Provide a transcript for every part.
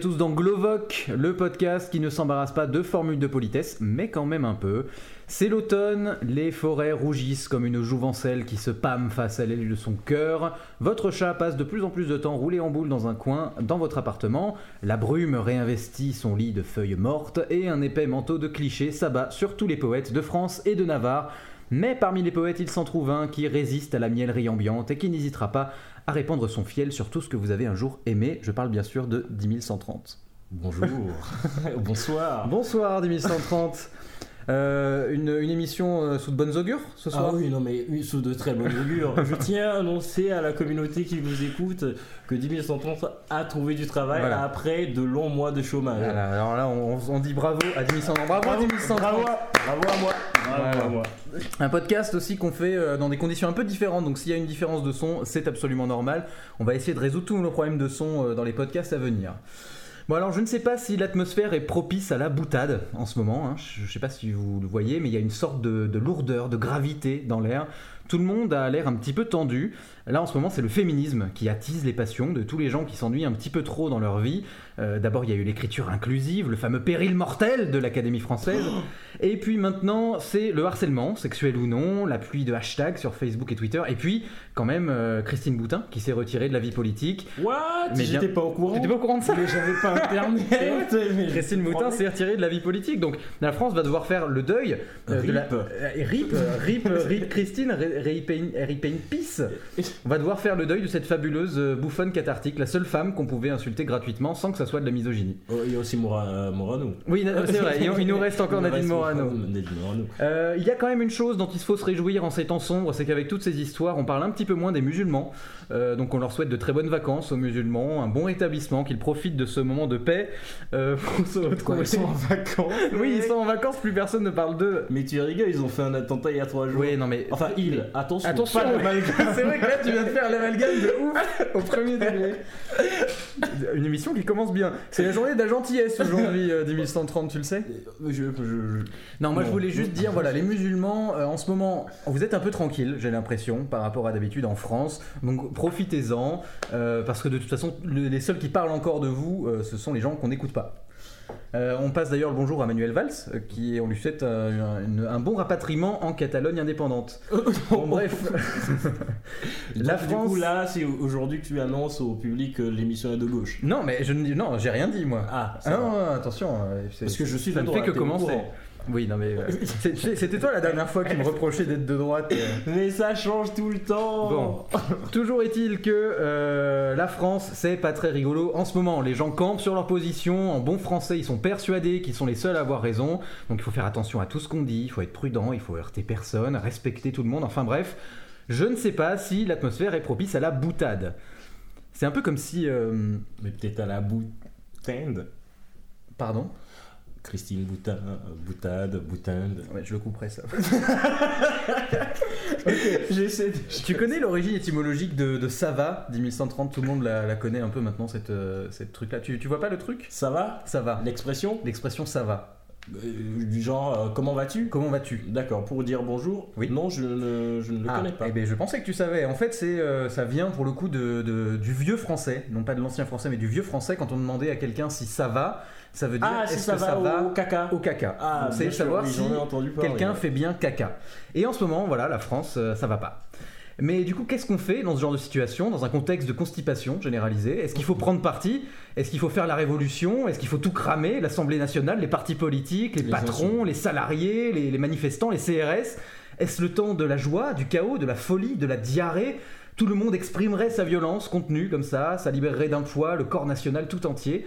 Tous dans Glovoc, le podcast qui ne s'embarrasse pas de formules de politesse, mais quand même un peu. C'est l'automne, les forêts rougissent comme une jouvencelle qui se pâme face à l'aile de son cœur. Votre chat passe de plus en plus de temps roulé en boule dans un coin dans votre appartement. La brume réinvestit son lit de feuilles mortes et un épais manteau de clichés s'abat sur tous les poètes de France et de Navarre. Mais parmi les poètes, il s'en trouve un qui résiste à la mielerie ambiante et qui n'hésitera pas à répandre son fiel sur tout ce que vous avez un jour aimé. Je parle bien sûr de 10130. Bonjour, bonsoir. Bonsoir 10130. Euh, une, une émission euh, sous de bonnes augures ce soir Ah oui, non mais oui, sous de très bonnes augures. Je tiens à annoncer à la communauté qui nous écoute que 10130 a trouvé du travail Voilà. après de longs mois de chômage. Voilà, alors là, on, on dit bravo à 10130. Bravo, à 10130. bravo, bravo à moi. Bravo Voilà. à moi. Un podcast aussi qu'on fait euh, dans des conditions un peu différentes. Donc s'il y a une différence de son, c'est absolument normal. On va essayer de résoudre tous nos problèmes de son dans les podcasts à venir. Bon alors je ne sais pas si l'atmosphère est propice à la boutade en ce moment. hein. Je ne sais pas si vous le voyez, mais il y a une sorte de, de lourdeur, de gravité dans l'air. Tout le monde a l'air un petit peu tendu. Là en ce moment c'est le féminisme qui attise les passions de tous les gens qui s'ennuient un petit peu trop dans leur vie. Euh, D'abord il y a eu l'écriture inclusive, le fameux péril mortel de l'Académie française. Et puis maintenant, c'est le harcèlement, sexuel ou non, la pluie de hashtags sur Facebook et Twitter. Et puis, quand même, euh, Christine Boutin qui s'est retirée de la vie politique. What? Mais J'étais bien- pas au courant. T'étais pas au courant de ça Mais j'avais pas internet. mais- Christine Boutin s'est retirée de la vie politique. Donc, la France va devoir faire le deuil euh, de la. Rip. Rip, rip, rip Christine, Ri- Rip Rip in peace. On va devoir faire le deuil de cette fabuleuse euh, bouffonne cathartique, la seule femme qu'on pouvait insulter gratuitement sans que ça soit de la misogynie. Oh, il y a aussi Mora- euh, Morano. Oui, c'est vrai, il nous reste encore Nadine Morano. Nadine Morano. Euh, il y a quand même une chose dont il faut se réjouir en ces temps sombres, c'est qu'avec toutes ces histoires, on parle un petit peu moins des musulmans. Euh, donc on leur souhaite de très bonnes vacances aux musulmans, un bon rétablissement, qu'ils profitent de ce moment de paix euh, pour se retrouver. ils sont en vacances Oui, ils sont en vacances, plus personne ne parle d'eux. Mais tu rigoles, ils ont fait un attentat il y a trois jours. Oui, non mais. Enfin, il. Attention. C'est vrai que là tu viens de faire l'amalgame de ouf au premier degré. Une émission qui commence bien. C'est la journée de la gentillesse aujourd'hui, euh, 10130, tu le sais Je, je- je- Non, moi je voulais juste dire, voilà, les musulmans, euh, en ce moment, vous êtes un peu tranquille, j'ai l'impression, par rapport à d'habitude en France. Donc profitez-en, euh, parce que de toute façon, le- les seuls qui parlent encore de vous, euh, ce sont les gens qu'on n'écoute pas. Euh, on passe d'ailleurs le bonjour à Manuel Valls, euh, qui on lui souhaite euh, un, bon rapatriement en Catalogne indépendante. Bon, bref, La Du France- coup, là, c'est aujourd'hui que tu annonces au public que l'émission est de gauche. non, mais je ne non, j'ai rien dit moi. Ah, Ah non, attention, euh, Parce que je suis ça ne fait que commencer. Oui, non mais euh, c'était toi la dernière fois qui me reprochait d'être de droite. euh. Mais ça change tout le temps. Bon, toujours est-il que euh, la France, c'est pas très rigolo en ce moment. Les gens campent sur leur position, en bon français, ils sont persuadés qu'ils sont les seuls à avoir raison. Donc il faut faire attention à tout ce qu'on dit, il faut être prudent, il faut heurter personne, respecter tout le monde. Enfin bref, je ne sais pas si l'atmosphère est propice à la boutade. C'est un peu comme si. euh, Mais peut-être à la boutade. Pardon? Christine Boutin, boutade, boutinde. Ouais, je le couperai ça. J'essaie de. tu connais l'origine étymologique de, de Sava, 10130, tout le monde la, la connaît un peu maintenant, cette, euh, cette truc-là. Tu, tu vois pas le truc? Ça va Ça va. L'expression? L'expression ça va. Euh, Du genre, euh, comment vas-tu? Comment vas-tu? D'accord, pour dire bonjour Oui. Non, je ne, je ne le Ah, connais pas. eh ben, je pensais que tu savais. En fait, c'est, euh, ça vient pour le coup de, de- du vieux français, non pas de l'ancien français, mais du vieux français. Quand on demandait à quelqu'un si ça va, ça veut dire ah, si est-ce ça que va, ça va au caca. au caca. Ah, Donc, c'est sûr, savoir oui, si entendu parler. quelqu'un fait bien caca. Et en ce moment, voilà, la France, euh, ça va pas. Mais du coup, qu'est-ce qu'on fait dans ce genre de situation, dans un contexte de constipation généralisée Est-ce qu'il faut prendre parti? Est-ce qu'il faut faire la révolution? Est-ce qu'il faut tout cramer? L'Assemblée nationale, les partis politiques, les, Les patrons, les salariés, les, les manifestants, les CRS Est-ce le temps de la joie, du chaos, de la folie, de la diarrhée? Tout le monde exprimerait sa violence contenue comme ça, ça libérerait d'un poids le corps national tout entier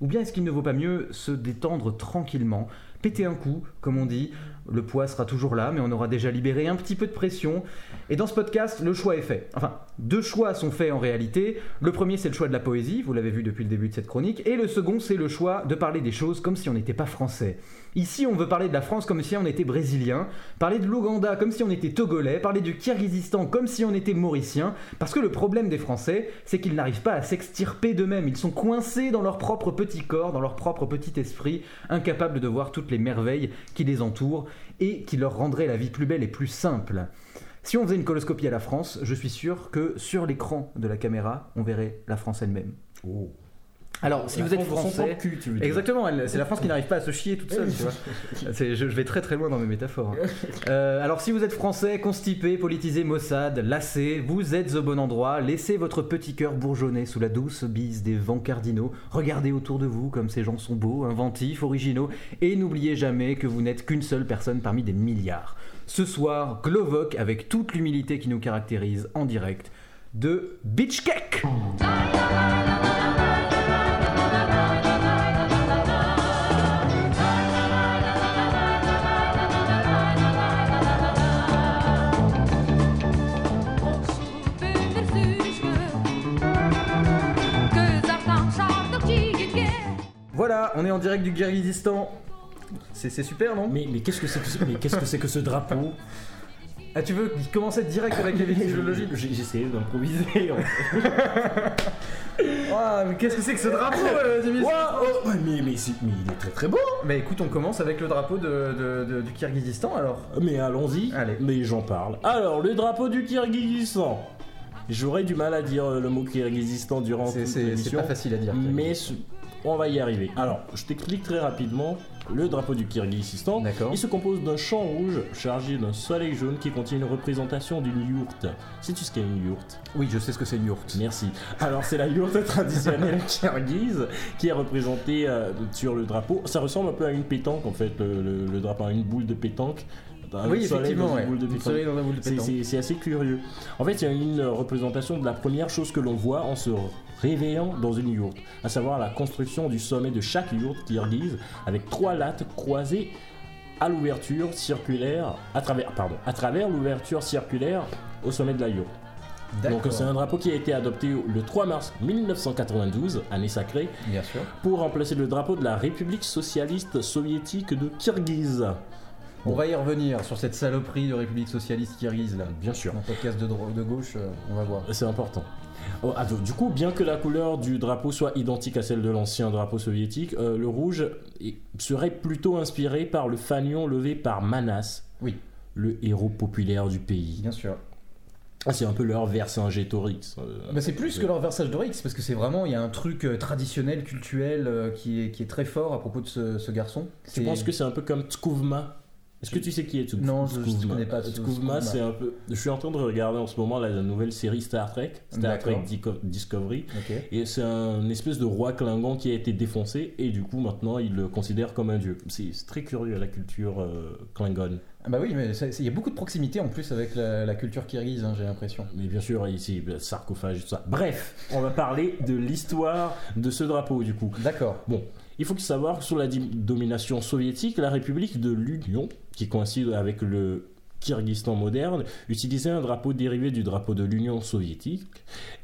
Ou bien est-ce qu'il ne vaut pas mieux se détendre tranquillement Péter un coup, comme on dit, le poids sera toujours là, mais on aura déjà libéré un petit peu de pression. Et dans ce podcast, le choix est fait. Enfin, deux choix sont faits en réalité. Le premier, c'est le choix de la poésie, vous l'avez vu depuis le début de cette chronique. Et le second, c'est le choix de parler des choses comme si on n'était pas français. Ici, on veut parler de la France comme si on était brésilien, parler de l'Ouganda comme si on était togolais, parler du Kirghizistan comme si on était mauricien, parce que le problème des Français, c'est qu'ils n'arrivent pas à s'extirper d'eux-mêmes. Ils sont coincés dans leur propre petit corps, dans leur propre petit esprit, incapables de voir les merveilles qui les entourent et qui leur rendraient la vie plus belle et plus simple. Si on faisait une coloscopie à la France, je suis sûr que sur l'écran de la caméra, on verrait la France elle-même. Oh. Alors, si La vous êtes France français, propre cul, tu veux dire. Exactement, c'est la France qui n'arrive pas à se chier toute seule, tu vois. Je vais très très loin dans mes métaphores. hein. Euh, alors si vous êtes français, constipé, politisé, maussade, lassé, vous êtes au bon endroit, laissez votre petit cœur bourgeonner sous la douce bise des vents cardinaux, regardez autour de vous comme ces gens sont beaux, inventifs, originaux, et n'oubliez jamais que vous n'êtes qu'une seule personne parmi des milliards. Ce soir, Glovoc avec toute l'humilité qui nous caractérise en direct de Beach Cake Voilà, on est en direct du Kyrgyzstan. C'est c'est super, non? Mais, mais qu'est-ce que c'est que, ce- mais qu'est-ce que c'est que ce drapeau? Ah, tu veux commencer direct avec les vestigiologies J'ai essayé d'improviser. en fait. Ah, mais qu'est-ce que c'est que ce drapeau, euh, Dimitri Ouah, oh, mais, mais, c'est- mais il est très très beau. Bah écoute, on commence avec le drapeau de, de- de- du Kyrgyzstan alors. Mais allons-y. Allez. Mais j'en parle. Alors, le drapeau du Kyrgyzstan. J'aurais du mal à dire euh, le mot Kyrgyzstan durant C'est- toute C'est c'est l'émission. pas facile à dire. Mais ce- on va y arriver. Alors, je t'explique très rapidement. Le drapeau du Kyrgyzstan, D'accord. il se compose d'un champ rouge chargé d'un soleil jaune qui contient une représentation d'une yourte. Sais-tu ce qu'est une yourte? Oui, je sais ce que c'est une yourte. Merci. Alors c'est la yourte traditionnelle kirghize qui est représentée euh, sur le drapeau. Ça ressemble un peu à une pétanque en fait, le, le- le drapeau à une boule de pétanque. Un Oui, effectivement, ouais. c'est assez curieux. En fait, il y a une représentation de la première chose que l'on voit en se réveillant dans une yourte, à savoir la construction du sommet de chaque yourte kirghize avec trois lattes croisées à l'ouverture circulaire, à travers, pardon, à travers l'ouverture circulaire au sommet de la yourte. Donc c'est un drapeau qui a été adopté le 3 mars 1992, année sacrée, Bien sûr. pour remplacer le drapeau de la République socialiste soviétique de Kirghiz. On va y revenir sur cette saloperie de République socialiste kirghize là. Bien sûr. Un podcast de, de gauche, euh, on va voir. C'est important. Oh, ah, du coup, bien que la couleur du drapeau soit identique à celle de l'ancien drapeau soviétique, euh, le rouge serait plutôt inspiré par le fanion levé par Manas, Oui, le héros populaire du pays. bien sûr. Ah, C'est un peu leur Vercingétorix. euh, Bah, c'est plus que leur versage d'Orix, parce que c'est vraiment, il y a un truc euh, traditionnel, culturel, euh, qui, est, qui est très fort à propos de ce, ce garçon. Tu penses que c'est un peu comme Tskouvma Est-ce que tu sais qui est Tskouvma Non, je- je connais pas Tskouvma. c'est un peu. Je suis en train de regarder en ce moment la nouvelle série Star Trek, Star Trek Discovery. Et c'est un espèce de roi Klingon qui a été défoncé et du coup maintenant il le considère comme un dieu. C'est très curieux la culture euh, Klingon. Ah bah oui, mais il y a beaucoup de proximité en plus avec la, la culture kirghize, hein, j'ai l'impression. Mais bien sûr ici le sarcophage et tout ça. Bref, on va parler de l'histoire de ce drapeau du coup. D'accord. Bon, il faut savoir que sous la domination soviétique, la République de l'Union, qui coïncide avec le Kyrgyzstan moderne, utilisait un drapeau dérivé du drapeau de l'Union soviétique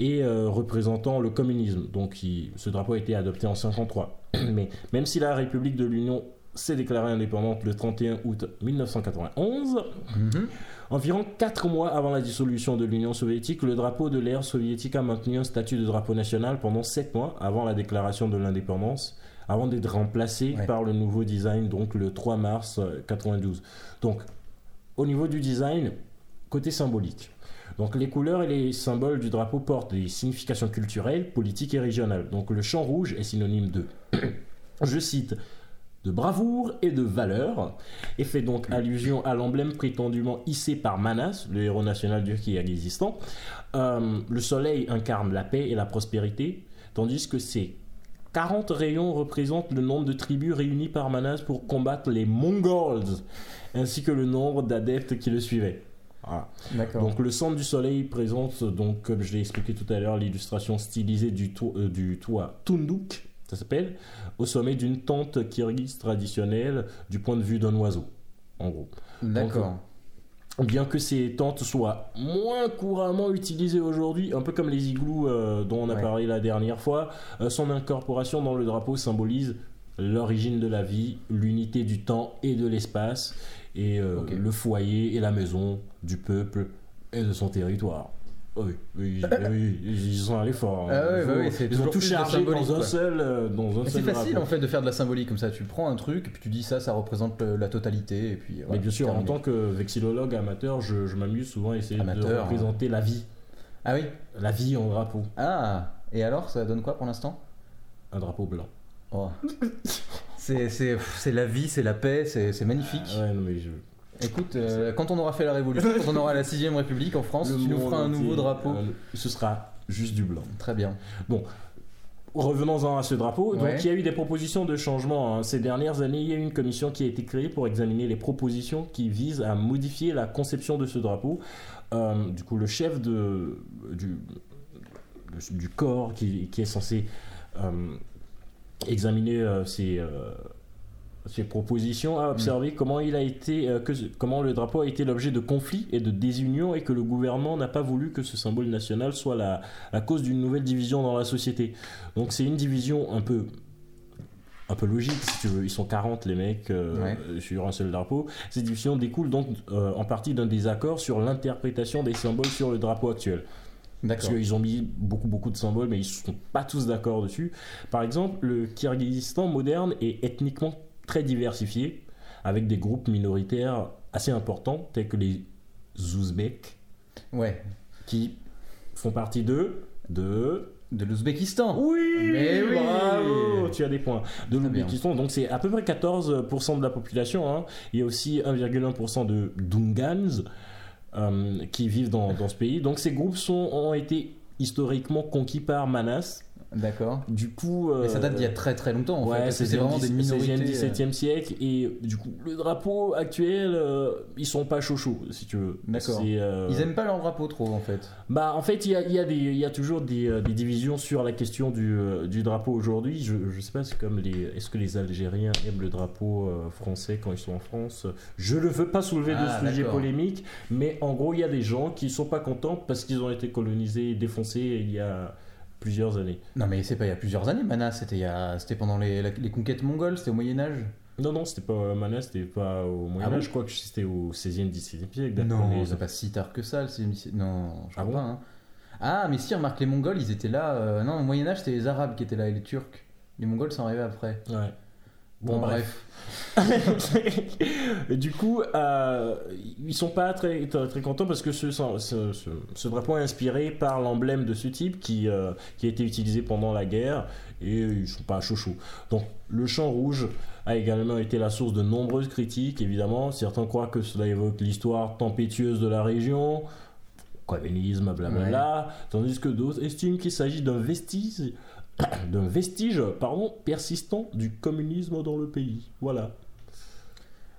et euh, représentant le communisme. Donc il- ce drapeau a été adopté en 53. Mais même si la République de l'Union s'est déclarée indépendante le 31 août 1991, Mhm. Environ 4 mois avant la dissolution de l'Union soviétique, le drapeau de l'ère soviétique a maintenu un statut de drapeau national pendant 7 mois avant la déclaration de l'indépendance, avant d'être remplacé Ouais. par le nouveau design, donc le 3 mars euh, 92. Donc, au niveau du design, côté symbolique. Donc les couleurs et les symboles du drapeau portent des significations culturelles, politiques et régionales. Donc le champ rouge est synonyme de, je cite, de bravoure et de valeur, et fait donc allusion à l'emblème prétendument hissé par Manas, le héros national du Kyrgyzstan. Euh, le soleil incarne la paix et la prospérité, tandis que ces 40 rayons représentent le nombre de tribus réunies par Manas pour combattre les Mongols, ainsi que le nombre d'adeptes qui le suivaient. Voilà. Donc le centre du soleil présente, donc, comme je l'ai expliqué tout à l'heure, l'illustration stylisée du, to- euh, du toit Tunduk, ça s'appelle, au sommet d'une tente kirghize traditionnelle du point de vue d'un oiseau, en gros. D'accord. Bien que ces tentes soient moins couramment utilisées aujourd'hui, un peu comme les igloos euh, dont on a Ouais. parlé la dernière fois, euh, son incorporation dans le drapeau symbolise l'origine de la vie, l'unité du temps et de l'espace, et euh, le foyer et la maison du peuple et de son territoire. Oui, oui, oui, ils sont allés fort. hein. Ah ouais, Ils bah ont- oui, c'est ils ont toujours tout plus de chargé symbolique, dans un seul, euh, dans un Mais seul C'est facile en fait de faire de la symbolique comme ça. Tu prends un truc et puis tu dis ça, ça représente la totalité et puis. Mais bien sûr, en tant que vexillologue amateur, je, je m'amuse souvent à essayer de Amateur, représenter la vie. Ah oui? La vie en drapeau. Ah. Et alors, ça donne quoi pour l'instant? Un drapeau blanc. Oh. C'est c'est c'est la vie, c'est la paix, c'est c'est magnifique. Ah ouais, non, mais je... Écoute, euh, quand on aura fait la révolution, quand on aura la 6ème République en France, Le tu nous feras un nouveau drapeau. euh, ce sera juste du blanc. Très bien. Revenons-en à ce drapeau. Ouais. Donc, il y a eu des propositions de changement. hein. Ces dernières années, il y a eu une commission qui a été créée pour examiner les propositions qui visent à modifier la conception de ce drapeau. Euh, du coup, le chef de, du, corps qui, qui est censé euh, examiner euh, ces, ces propositions a observé comment il a été, euh, que, comment le drapeau a été l'objet de conflits et de désunions et que le gouvernement n'a pas voulu que ce symbole national soit la, la cause d'une nouvelle division dans la société. Donc c'est une division un peu un peu logique si tu veux. Ils sont 40 les mecs euh, Ouais. sur un seul drapeau. Cette division découle donc euh, en partie d'un désaccord sur l'interprétation des symboles sur le drapeau actuel. Parce qu'ils ont mis beaucoup beaucoup de symboles, mais ils sont pas tous d'accord dessus. Par exemple, le Kyrgyzstan moderne est ethniquement très diversifié, avec des groupes minoritaires assez importants, tels que les Ouzbeks, Ouais. qui font partie de... de... De l'Ouzbékistan. Oui Mais oui Bravo Tu as des points. De l'Ouzbékistan, donc c'est à peu près 14% de la population. hein. Il y a aussi 1,1% de Dungans euh, qui vivent dans, dans ce pays. Donc ces groupes sont, ont été historiquement conquis par Manas. D'accord. Du coup... Mais ça date d'il y a euh, très très longtemps en Ouais, fait. c'est C'était vraiment des minorités. 17e siècle et du coup le drapeau actuel euh, ils sont pas chaud si tu veux. D'accord. Euh, Ils aiment pas leur drapeau trop en fait. Bah en fait il y a, y a y toujours des, euh, des divisions sur la question du, euh, du drapeau aujourd'hui. Je, je sais pas c'est comme les est-ce que les Algériens aiment le drapeau euh, français quand ils sont en France? Je ne veux pas soulever Ah, de sujet d'accord. polémique mais en gros il y a des gens qui sont pas contents parce qu'ils ont été colonisés défoncés il y a plusieurs années. Non mais c'est pas il y a plusieurs années, Manas. C'était il y a... c'était pendant les, les conquêtes mongoles, c'était au Moyen Âge. Non, non, c'était pas Manas, c'était pas au Moyen-Âge, Ah bon je crois que c'était au 16e, 17e siècle. Non, les- c'est pas si tard que ça. le sixième siècle. Non, je Ah crois bon pas. hein. Ah, mais si, remarque, les Mongols, ils étaient là. euh, Non, au Moyen-Âge, c'était les Arabes qui étaient là et les Turcs. Les Mongols sont arrivés après. Ouais. Bon, bref. Du coup, euh, ils sont pas très, très, contents parce que ce, ce, ce- ce drapeau est inspiré par l'emblème de ce type qui, euh, qui a été utilisé pendant la guerre et ils sont pas chaud. Donc, le champ rouge a également été la source de nombreuses critiques, évidemment. Certains croient que cela évoque l'histoire tempétueuse de la région, communisme, blablabla, tandis que d'autres estiment qu'il s'agit d'un vestige, d'un vestige pardon, persistant du communisme dans le pays. Voilà.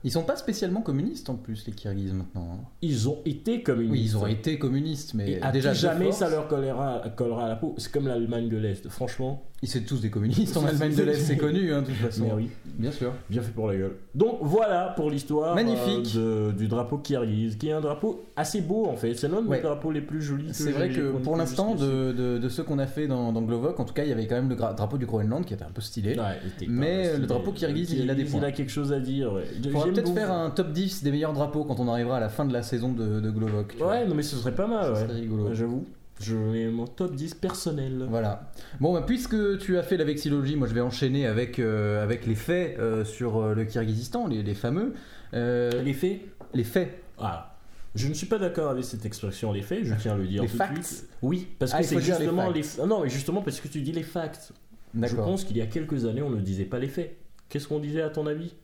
Ils sont pas spécialement communistes en plus, les Kirghizes maintenant. hein. Ils ont été communistes. Oui, ils ont été communistes, mais Et à déjà jamais force, ça leur collera, collera à la peau. C'est comme l'Allemagne de l'Est. Franchement, Ils sont tous des communistes en Allemagne de l'Est, c'est connu, hein, de toute façon. mais oui, Bien sûr. bien fait pour la gueule. Donc voilà pour l'histoire Magnifique. euh, de- du drapeau kirghiz, qui est un drapeau assez beau en fait. C'est l'un des Ouais. drapeaux les plus jolis. C'est vrai que pour l'instant, jusqu'ici. de, de, de ceux qu'on a fait dans, dans Glovoc, en tout cas, il y avait quand même le gra- drapeau du Groenland qui était un peu stylé. Ouais, il était Mais le stylé. drapeau kirghiz, il a des points. Il a quelque chose à dire. Ouais. Il faudra J'aime peut-être beaucoup. faire un top 10 des meilleurs drapeaux quand on arrivera à la fin de la saison de, de tu vois. Ouais, non mais ce serait pas mal. Ça ouais. serait rigolo. J'avoue. Je mets mon top 10 personnel. Voilà. Bon, bah, puisque tu as fait la vexillologie, moi je vais enchaîner avec, euh, avec les faits euh, sur euh, le Kyrgyzstan, les, les fameux. Les faits les faits. Ah, je ne suis pas d'accord avec cette expression les faits, je tiens à le dire Les tout de suite. Oui, parce Ah, que c'est les justement facts. les, Non, mais justement parce que tu dis les facts. Je pense qu'il y a quelques années, on ne disait pas les faits. Qu'est-ce qu'on disait à ton avis?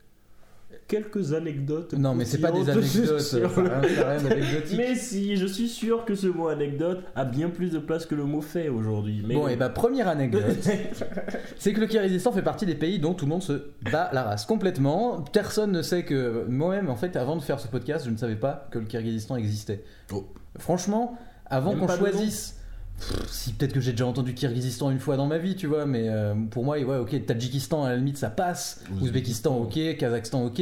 Quelques anecdotes. Non, mais c'est pas des anecdotes. le-. Mais si, je suis sûr que ce mot anecdote a bien plus de place que le mot fait aujourd'hui. Mais Bon, et bah, première anecdote. C'est que le Kyrgyzstan fait partie des pays dont tout le monde se bat la race complètement. Personne ne sait que. Moi-même, en fait, avant de faire ce podcast, je ne savais pas que le Kyrgyzstan existait. Oh. Franchement, avant qu'on choisisse. Pff, Si peut-être que j'ai déjà entendu Kyrgyzstan une fois dans ma vie, tu vois, mais euh, pour moi, ouais, ok, Tadjikistan à la limite ça passe, Ouzbékistan. Ok, Kazakhstan ok,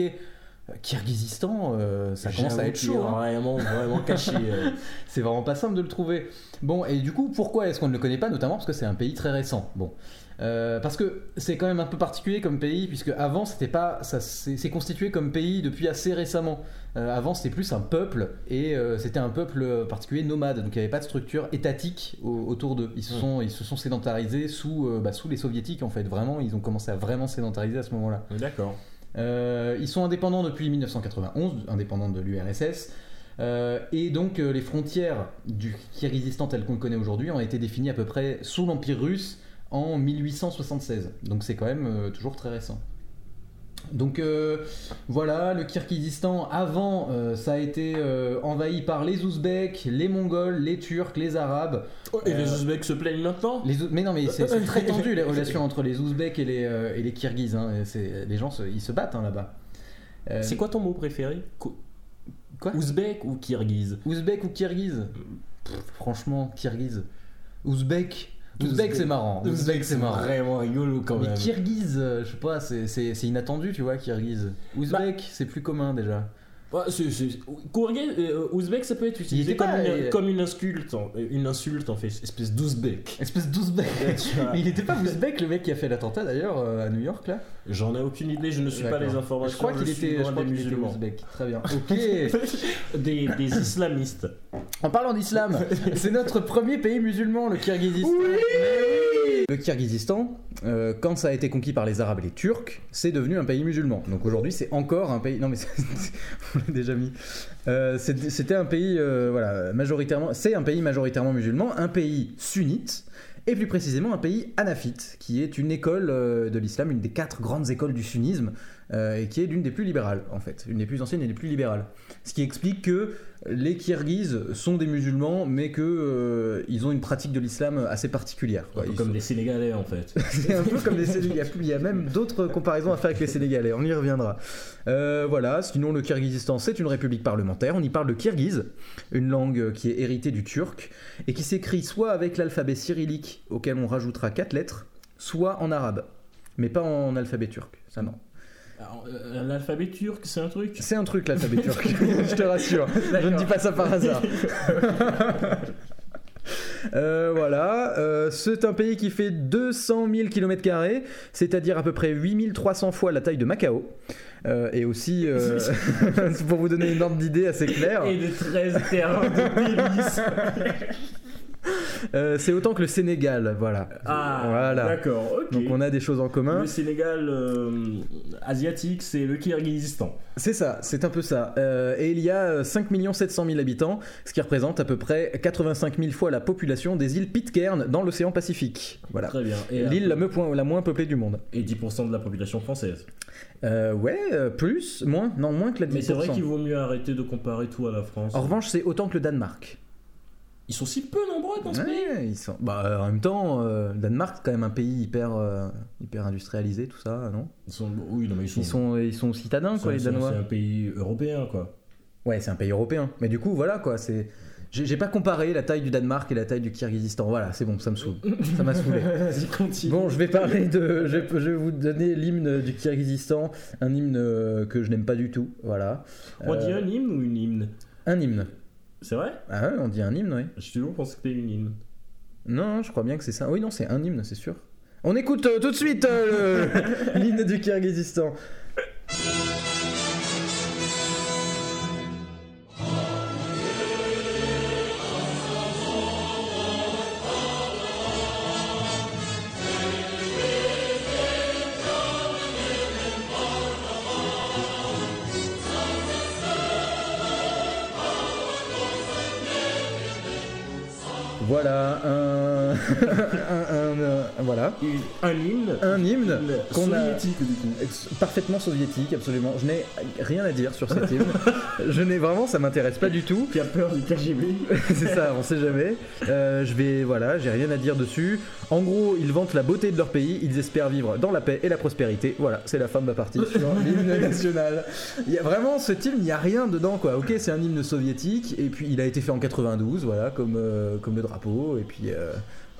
Kirghizistan, euh, ça commence à être chaud. hein. Vraiment, vraiment caché. euh. C'est vraiment pas simple de le trouver. Bon, et du coup, pourquoi est-ce qu'on ne le connaît pas Notamment parce que c'est un pays très récent. Bon. Euh, parce que c'est quand même un peu particulier comme pays, puisque avant c'était pas, ça c'est constitué comme pays depuis assez récemment. Euh, avant c'était plus un peuple et euh, c'était un peuple particulier nomade, donc il n'y avait pas de structure étatique au- autour d'eux. Ils se sont, ils se sont sédentarisés sous, bah, sous les soviétiques en fait. Vraiment, ils ont commencé à vraiment sédentariser à ce moment-là. D'accord. Ils sont indépendants depuis 1991, indépendants de l'URSS. Euh, et donc euh, les frontières du Kirghizistan tel qu'on le connaît aujourd'hui ont été définies à peu près sous l'Empire russe en 1876. Donc c'est quand même euh, toujours très récent. Donc euh, voilà, le Kirghizistan, avant, euh, ça a été euh, envahi par les Ouzbeks, les Mongols, les Turcs, les Arabes. Et Euh, les Ouzbeks se plaignent maintenant? Les mais non, mais c'est très tendu les relations entre les Ouzbeks et les, et les Kirghizes. hein. Et Les gens, se- ils se battent hein, là-bas. C'est quoi ton mot préféré? Quoi? Ouzbek ou Kirghiz Ouzbek ou Kirghiz Pff, Franchement, Kirghiz. Ouzbek. Ouzbek, c'est marrant. Ouzbek, c'est marrant. Vraiment rigolo quand Mais même. Kirghiz, euh, je sais pas, c'est- inattendu, tu vois, Kirghiz. Ouzbek, c'est plus commun déjà. Ouais, c'est- c'est- Kourguet, euh, Ouzbek, ça peut être utilisé était comme, pas, une, euh, comme une insulte, en, une insulte en fait, espèce d'Ouzbek. Espèce d'Ouzbek. Tu vois. Mais il était pas Ouzbek, le mec qui a fait l'attentat d'ailleurs euh, à New York là? J'en ai aucune idée, je ne suis pas les informations. Je crois qu'il suis était, je loin crois des qu'il était musulmans. ouzbek. Très bien. Ok. des, des islamistes. En parlant d'islam, c'est notre premier pays musulman, le Kirghizistan. Le Kirghizistan, euh, quand ça a été conquis par les Arabes et les Turcs, c'est devenu un pays musulman. Donc aujourd'hui, c'est encore un pays. Non, mais on l'a déjà mis. Euh, C'était un pays, euh, voilà, majoritairement. C'est un pays majoritairement musulman, un pays sunnite. Et plus précisément un pays hanafite, qui est une école euh, de l'islam, une des quatre grandes écoles du sunnisme, et qui est l'une des plus libérales en fait, une des plus anciennes et des plus libérales. Ce qui explique que les Kirghizes sont des musulmans, mais que euh, ils ont une pratique de l'islam assez particulière. quoi. Un peu Ils comme sont- les Sénégalais en fait. c'est un peu comme les Sénégalais. Il y a même d'autres comparaisons à faire avec les Sénégalais. On y reviendra. Euh, voilà. Sinon, le Kirghizistan, c'est une république parlementaire. On y parle le kirghize, une langue qui est héritée du turc et qui s'écrit soit avec l'alphabet cyrillique auquel on rajoutera quatre lettres, soit en arabe, mais pas en alphabet turc. Ça non. Alors, euh, L'alphabet turc, c'est un truc C'est un truc l'alphabet turc. Je te rassure. Je ne dis pas ça par hasard. Euh, voilà, euh, c'est un pays qui fait 200 000 km, c'est-à-dire à peu près 8300 fois la taille de Macao. Euh, et aussi, euh, pour vous donner une ordre d'idée assez claire, Et de 13 terrains de. euh, c'est autant que le Sénégal, voilà. Ah, voilà. d'accord, ok. Donc on a des choses en commun. Le Sénégal euh, asiatique, c'est le Kirghizistan. C'est ça, c'est un peu ça. Euh, et il y a 5 700 000 habitants, ce qui représente à peu près 85 000 fois la population des îles Pitcairn dans l'océan Pacifique. Voilà. Très bien. Et, L'île la, la moins peuplée du monde. et 10% de la population française. Euh, ouais, plus, moins, non, moins que la 10%. Mais c'est vrai qu'il vaut mieux arrêter de comparer tout à la France. En revanche, c'est autant que le Danemark. Ils sont si peu nombreux dans ce pays. Ouais, ils sont... bah, euh, en même temps, euh, le Danemark, c'est quand même un pays hyper, euh, hyper industrialisé, tout ça, non? Ils sont... Oui, non, mais ils sont. ils sont, ils sont citadins, quoi, les Danois. C'est un pays européen, quoi. Ouais, c'est un pays européen. Mais du coup, voilà, quoi, c'est... J'ai pas comparé la taille du Danemark et la taille du Kirghizistan. Voilà, c'est bon, ça me saoule. ça m'a saoulé. Vas-y, continue. Bon, je vais parler de. Je vais, je vais vous donner l'hymne du Kirghizistan, un hymne que je n'aime pas du tout. Voilà. On dit Euh, un hymne ou une hymne? Un hymne. C'est vrai? Ah ouais, on dit un hymne, oui. J'ai toujours pensé que c'était une hymne. Non, je crois bien que c'est ça. Oui, non, c'est un hymne, c'est sûr. On écoute euh, tout de suite euh, le- l'hymne du Kirghizistan. Voilà, un, un- un- euh, voilà, Un hymne un hymne a soviétique, du coup. parfaitement soviétique, absolument. Je n'ai rien à dire sur cet hymne. Je n'ai vraiment, ça m'intéresse pas du tout. Qui a peur du KGB c'est ça, on sait jamais. Euh, je vais, voilà, j'ai rien à dire dessus. En gros, ils vantent la beauté de leur pays, ils espèrent vivre dans la paix et la prospérité. Voilà, c'est la fin de ma partie sur l'hymne national. Il y a vraiment ce hymne, il n'y a rien dedans, quoi. Ok, c'est un hymne soviétique, et puis il a été fait en 92, voilà, comme, euh, comme le drapeau, et puis. euh,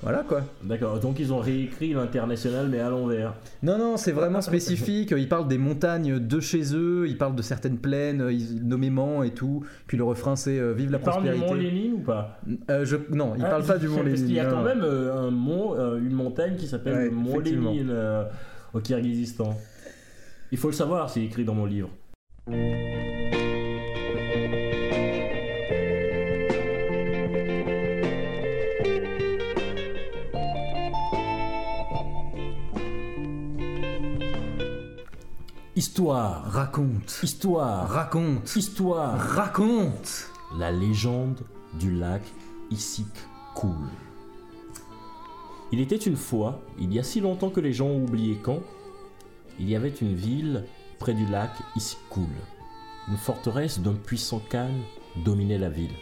Voilà quoi. D'accord, donc ils ont réécrit l'international mais à l'envers. Non, non, c'est vraiment spécifique. Ils parlent des montagnes de chez eux, ils parlent de certaines plaines, ils- nommément et tout. Puis le refrain c'est euh, Vive la Ils parlent du prospérité. mont Lénine ou pas? Euh, je... Non, ils Ah, parlent pas du mont Parce Lénine. qu'il y a quand non. même euh, un mont, une montagne qui s'appelle Ouais, le mont. Lénine au Kirghizistan. Il faut le savoir, c'est écrit dans mon livre. Histoire, Raconte. histoire, Raconte. histoire. Raconte. La légende du lac Issik Kul. Il était une fois, il y a si longtemps que les gens ont oublié quand, il y avait une ville près du lac Issik Kul. Une forteresse d'un puissant Khan dominait la ville.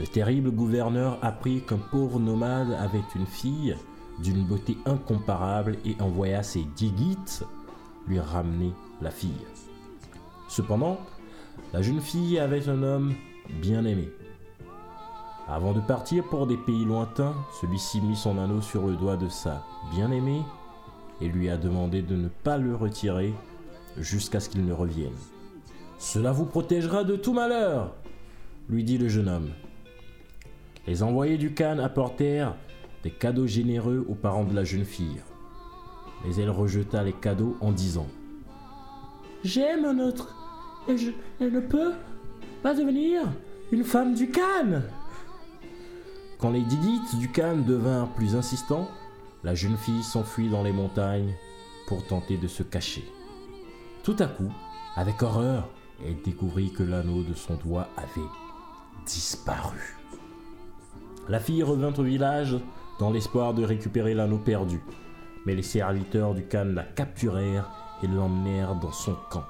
Le terrible gouverneur apprit qu'un pauvre nomade avait une fille d'une beauté incomparable et envoya ses Digits lui ramener la fille. Cependant, la jeune fille avait un homme bien aimé. Avant de partir pour des pays lointains, celui-ci mit son anneau sur le doigt de sa bien-aimée et lui a demandé de ne pas le retirer jusqu'à ce qu'il ne revienne. Cela vous protégera de tout malheur, lui dit le jeune homme. Les envoyés du Khan apportèrent des cadeaux généreux aux parents de la jeune fille. Mais elle rejeta les cadeaux en disant J'aime un autre, et je ne peut pas devenir une femme du Khan. Quand les Digits du Khan devinrent plus insistants, la jeune fille s'enfuit dans les montagnes pour tenter de se cacher. Tout à coup, avec horreur, elle découvrit que l'anneau de son doigt avait disparu. La fille revint au village dans l'espoir de récupérer l'anneau perdu, mais les serviteurs du Khan la capturèrent et l'emmenèrent dans son camp.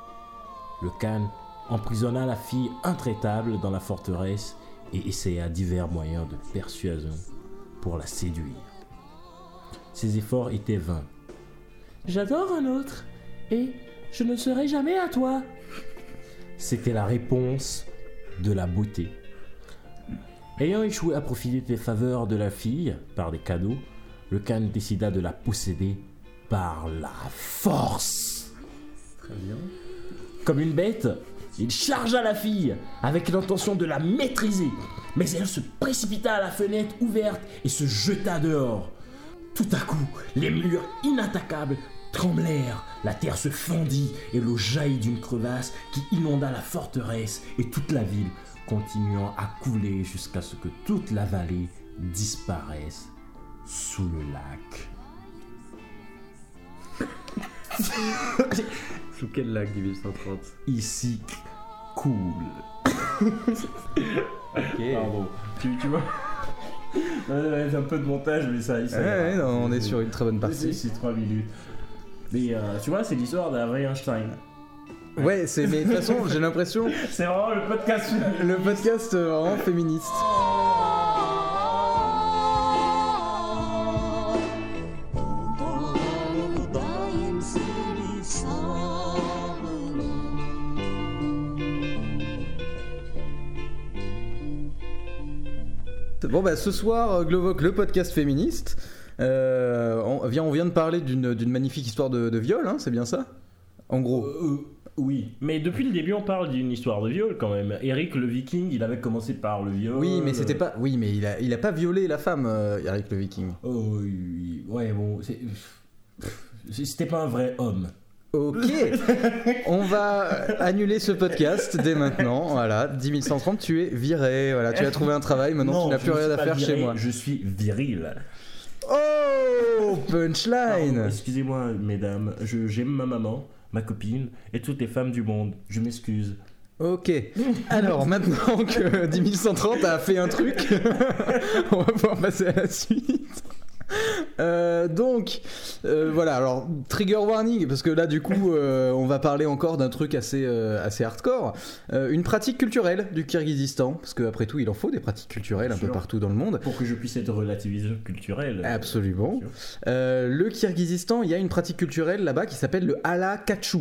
Le Khan emprisonna la fille intraitable dans la forteresse et essaya divers moyens de persuasion pour la séduire. Ses efforts étaient vains. J'adore un autre et je ne serai jamais à toi. C'était la réponse de la beauté. Ayant échoué à profiter des faveurs de la fille par des cadeaux, le Khan décida de la posséder par la force. Très bien. Comme une bête, il chargea la fille avec l'intention de la maîtriser. Mais elle se précipita à la fenêtre ouverte et se jeta dehors. Tout à coup, les murs inattaquables tremblèrent, la terre se fendit et l'eau jaillit d'une crevasse qui inonda la forteresse et toute la ville, continuant à couler jusqu'à ce que toute la vallée disparaisse sous le lac. Sous quel lac du 1130 Ici, cool. Pardon. Tu, tu vois Ouais, Un peu de montage, mais ça. ça Ouais, non, on est sur une très bonne partie. C'est 3 minutes. Mais euh, tu vois, c'est l'histoire d'un vrai Einstein. Ouais, c'est mais de toute façon, j'ai l'impression C'est vraiment le podcast. le podcast euh, vraiment féministe. Bon bah ce soir, euh, Glovoc, le podcast féministe, euh, on, vient, on vient de parler d'une magnifique histoire de, de viol, hein, c'est bien ça? En gros. Euh, oui, mais depuis le début, on parle d'une histoire de viol quand même. Eric le Viking, il avait commencé par le viol. Oui, mais c'était pas. Oui, mais il a, il a pas violé la femme, euh, Eric le Viking. Oh, oui, oui. ouais, bon, c'était pas un vrai homme. Ok, on va annuler ce podcast dès maintenant. Voilà, 10 130, tu es viré. Voilà, tu as trouvé un travail. Maintenant, Non, tu n'as plus rien à faire viré, chez moi. Je suis viril. Oh, punchline. Excusez-moi, mesdames, je- j'aime ma maman, ma copine et toutes les femmes du monde. Je m'excuse. Ok. Alors maintenant que 10 130 a fait un truc, on va pouvoir passer à la suite. Euh, donc euh, voilà alors trigger warning parce que là du coup euh, on va parler encore d'un truc assez assez hardcore une pratique culturelle du Kyrgyzstan parce que après tout il en faut des pratiques culturelles un peu partout dans le monde Pour que je puisse être relativisé culturel. Absolument. Le Kyrgyzstan, il y a une pratique culturelle là-bas qui s'appelle le halakachu.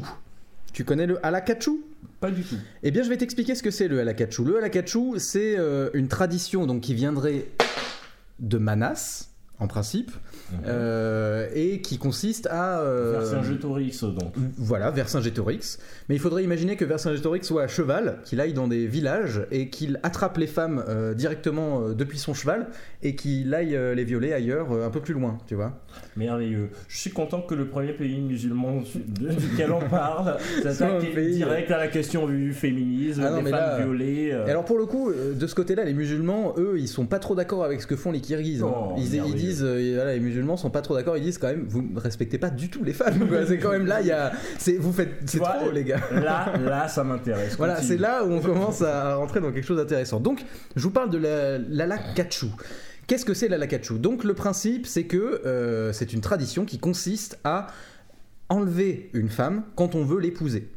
Tu connais le halakachu Pas du tout. Eh bien, je vais t'expliquer ce que c'est le halakachu. Le halakachu, c'est une tradition donc qui viendrait de Manas en principe. Euh, et qui consiste à... euh, Vercingétorix, donc. Voilà, Vercingétorix. Mais il faudrait imaginer que Vercingétorix soit à cheval, qu'il aille dans des villages et qu'il attrape les femmes euh, directement euh, depuis son cheval et qu'il aille les violer ailleurs, un peu plus loin, tu vois. Merveilleux. Je suis content que le premier pays musulman duquel on parle s'attaque direct à la question du féminisme, Ah non, des femmes là- violées. alors pour le coup, de ce côté-là, les musulmans, eux, ils sont pas trop d'accord avec ce que font les Kirghizes. hein. Oh, ils, ils disent, voilà, les musulmans sont pas trop d'accord. Ils disent quand même, vous ne respectez pas du tout les femmes. c'est quand même là, il y a, c'est, vous faites, c'est trop les gars. Là, là, ça m'intéresse. Voilà, c'est là où on commence à rentrer dans quelque chose d'intéressant. Donc, je vous parle de la, l'ala kachu. Qu'est-ce que c'est l'ala kachu Donc, le principe, c'est que euh, c'est une tradition qui consiste à enlever une femme quand on veut l'épouser.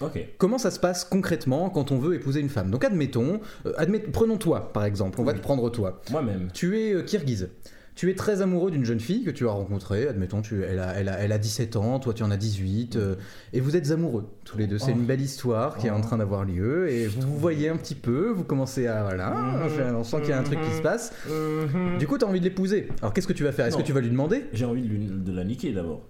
Ok. Comment ça se passe concrètement quand on veut épouser une femme? Donc, admettons, euh, admet- prenons toi par exemple, on va te prendre toi. Moi-même. Tu es euh, kirghize. Tu es très amoureux d'une jeune fille que tu as rencontrée, admettons, tu, elle, a, elle, a, elle a 17 ans, toi tu en as 18, euh, et vous êtes amoureux tous les deux. C'est Oh. une belle histoire qui est en Oh. train d'avoir lieu, et vous vous voyez un petit peu, vous commencez à. Voilà, Mhm. on sent qu'il y a un truc qui se Mhm. passe. Mhm. Du coup, tu as envie de l'épouser. Alors qu'est-ce que tu vas faire? Est-ce que tu vas lui demander? J'ai envie de, lui- de la niquer d'abord.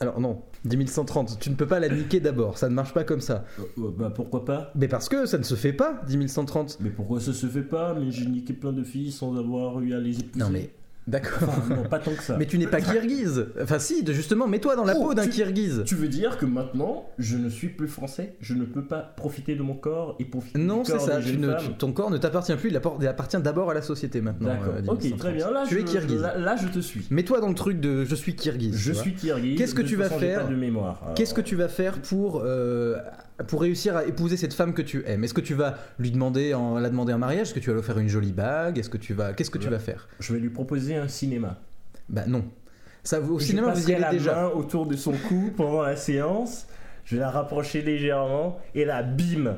Alors non, 10 130, tu ne peux pas la niquer d'abord, ça ne marche pas comme ça. Euh, euh, bah pourquoi pas? Mais parce que ça ne se fait pas, 10 130. Mais pourquoi ça se fait pas? Mais j'ai niqué plein de filles sans avoir eu à les épouser. Non mais. D'accord. Enfin, non, pas tant que ça. Mais tu n'es pas kirghize. Enfin si, de- justement, mets-toi dans la Oh, peau d'un kirghize. Tu veux dire que maintenant, je ne suis plus français Je ne peux pas profiter de mon corps et profiter Non, du c'est corps ça. tu ne- femmes tu- ton corps ne t'appartient plus, il, appartient d'abord à la société maintenant. D'accord. euh, 10 ok, 130. très bien. Là, tu je, es kirghize. Là, là, je te suis. Mets-toi dans le truc de je suis kirghize. Je suis kirghize. Qu'est-ce que de tu vas façon, faire de mémoire. Qu'est-ce que tu vas faire pour, euh, pour réussir à épouser cette femme que tu aimes Est-ce que tu vas lui demander en, la demander en mariage? Est-ce que tu vas lui offrir une jolie bague? Est-ce que tu vas Qu'est-ce que tu vas faire? Je vais lui proposer un cinéma. Bah non. Ça, au Je cinéma, vous y allez la déjà. main autour de son cou pendant la séance. Je vais la rapprocher légèrement et là, bim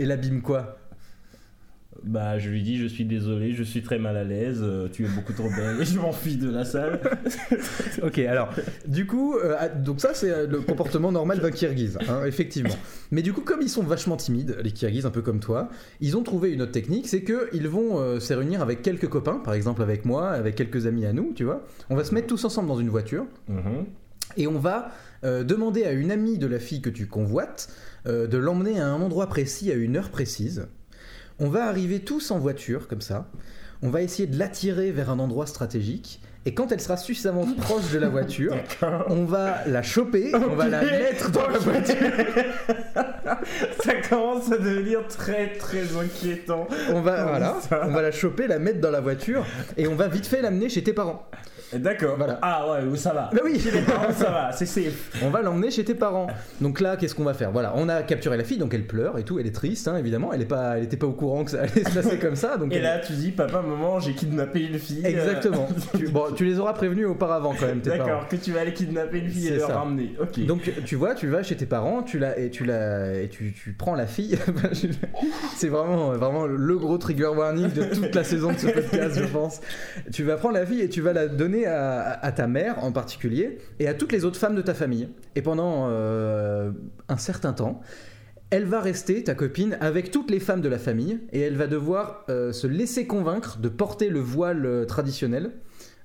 Et l'abîme quoi? Bah, je lui dis, je suis désolé, je suis très mal à l'aise, euh, tu es beaucoup trop belle et je m'enfuis de la salle. Ok, alors, du coup, euh, ah, donc ça c'est euh, le comportement normal d'un Kirghiz, hein, effectivement. Mais du coup, comme ils sont vachement timides, les Kirghizes, un peu comme toi, ils ont trouvé une autre technique, c'est que ils vont euh, se réunir avec quelques copains, par exemple avec moi, avec quelques amis à nous, tu vois. On va se mettre tous ensemble dans une voiture Mhm. et on va demander à une amie de la fille que tu convoites de l'emmener à un endroit précis, à une heure précise. On va arriver tous en voiture, comme ça. On va essayer de l'attirer vers un endroit stratégique. Et quand elle sera suffisamment proche de la voiture, on va la choper, on va la mettre dans la voiture. Ça commence à devenir très très inquiétant. On va, voilà, on va la choper, la mettre dans la voiture, et on va vite fait l'amener chez tes parents. D'accord. Voilà. Ah ouais, ça va. Bah oui. Chez les parents, ça va, c'est safe. On va l'emmener chez tes parents. Donc là, qu'est-ce qu'on va faire? Voilà, on a capturé la fille, donc elle pleure et tout, elle est triste, hein, évidemment. Elle est pas, elle était pas au courant que ça allait se passer comme ça. Donc Et elle- là, tu dis, papa, maman, j'ai kidnappé une fille. euh, Exactement. tu, bon, tu les auras prévenus auparavant quand même, tes parents. D'accord, que tu vas aller kidnapper une fille et leur ramener. Ok. Donc tu vois, tu vas chez tes parents, tu la et tu la et tu, tu prends la fille. C'est vraiment vraiment le gros trigger warning de toute la saison de ce podcast, je pense. Tu vas prendre la fille et tu vas la donner à, à ta mère en particulier et à toutes les autres femmes de ta famille. Et pendant euh, un certain temps. Elle va rester, ta copine, avec toutes les femmes de la famille et elle va devoir euh, se laisser convaincre de porter le voile euh, traditionnel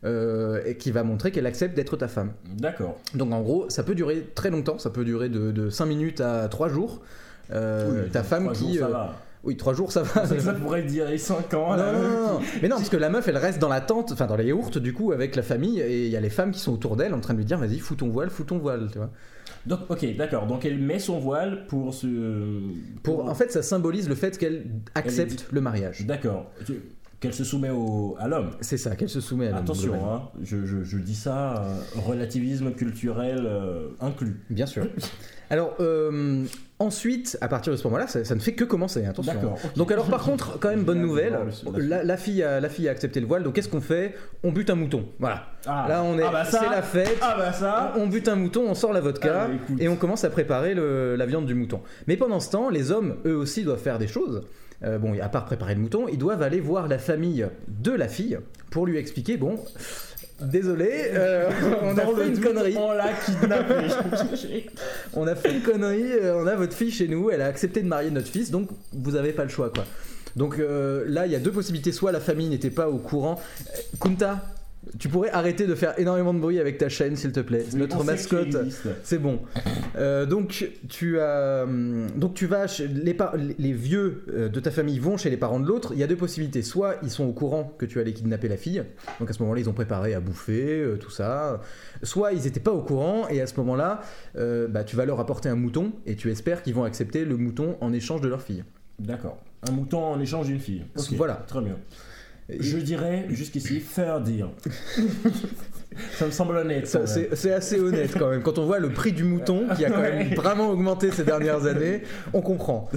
euh, et qui va montrer qu'elle accepte d'être ta femme. D'accord. Donc en gros, ça peut durer très longtemps, ça peut durer de, de 5 minutes à 3 jours. Oui, ta femme qui... jours, ça va. Oui, 3 jours ça va. Ça pourrait durer 5 ans. Non, là. non, non, non. Mais non, parce que la meuf, elle reste dans la tente, enfin dans les yaourts, du coup, avec la famille, et il y a les femmes qui sont autour d'elle en train de lui dire, vas-y, fous ton voile, fous ton voile, tu vois. Donc, ok, d'accord. Donc, elle met son voile pour se. Pour, en fait, ça symbolise le fait qu'elle accepte le mariage. D'accord. Qu'elle se soumet au... à l'homme. C'est ça, qu'elle se soumet à l'homme, Attention, hein, je, je- je dis ça, euh, relativisme culturel euh, inclus. Bien sûr. Alors, euh, ensuite, à partir de ce moment-là, ça, ça ne fait que commencer, hein, attention. Ok. Donc alors par contre, quand même bonne nouvelle, la, la fille a, la fille a accepté le voile, donc qu'est-ce qu'on fait? On bute un mouton. Voilà. Ah. Là on est, Ah bah c'est la fête. Ah bah ça. On bute un mouton, on sort la vodka Ah bah et on commence à préparer le- la viande du mouton. Mais pendant ce temps, les hommes, eux aussi, doivent faire des choses. Euh, bon, à part préparer le mouton, ils doivent aller voir la famille de la fille pour lui expliquer bon, désolé, euh, on a fait une connerie. On l'a kidnappé. On a fait une connerie, on a votre fille chez nous, elle a accepté de marier notre fils, donc vous avez pas le choix quoi. Donc euh, là, il y a deux possibilités. Soit la famille n'était pas au courant. Euh, Kunta, Tu pourrais arrêter de faire énormément de bruit avec ta chaîne, s'il te plaît. Notre mascotte. C'est bon. Euh, donc tu as, hum, donc tu vas chez les, par- les vieux euh, de ta famille vont chez les parents de l'autre. Il y a deux possibilités. Soit ils sont au courant que tu allais kidnapper la fille. Donc à ce moment-là, ils ont préparé à bouffer, euh, tout ça. Soit ils n'étaient pas au courant et à ce moment-là, euh, bah, tu vas leur apporter un mouton et tu espères qu'ils vont accepter le mouton en échange de leur fille. D'accord. Un mouton en échange d'une fille. Voilà. Très bien. Je dirais jusqu'ici, fair deal. ça me semble honnête. Ça. C'est assez honnête quand même. Quand on voit le prix du mouton qui a quand même vraiment augmenté ces dernières années, on comprend.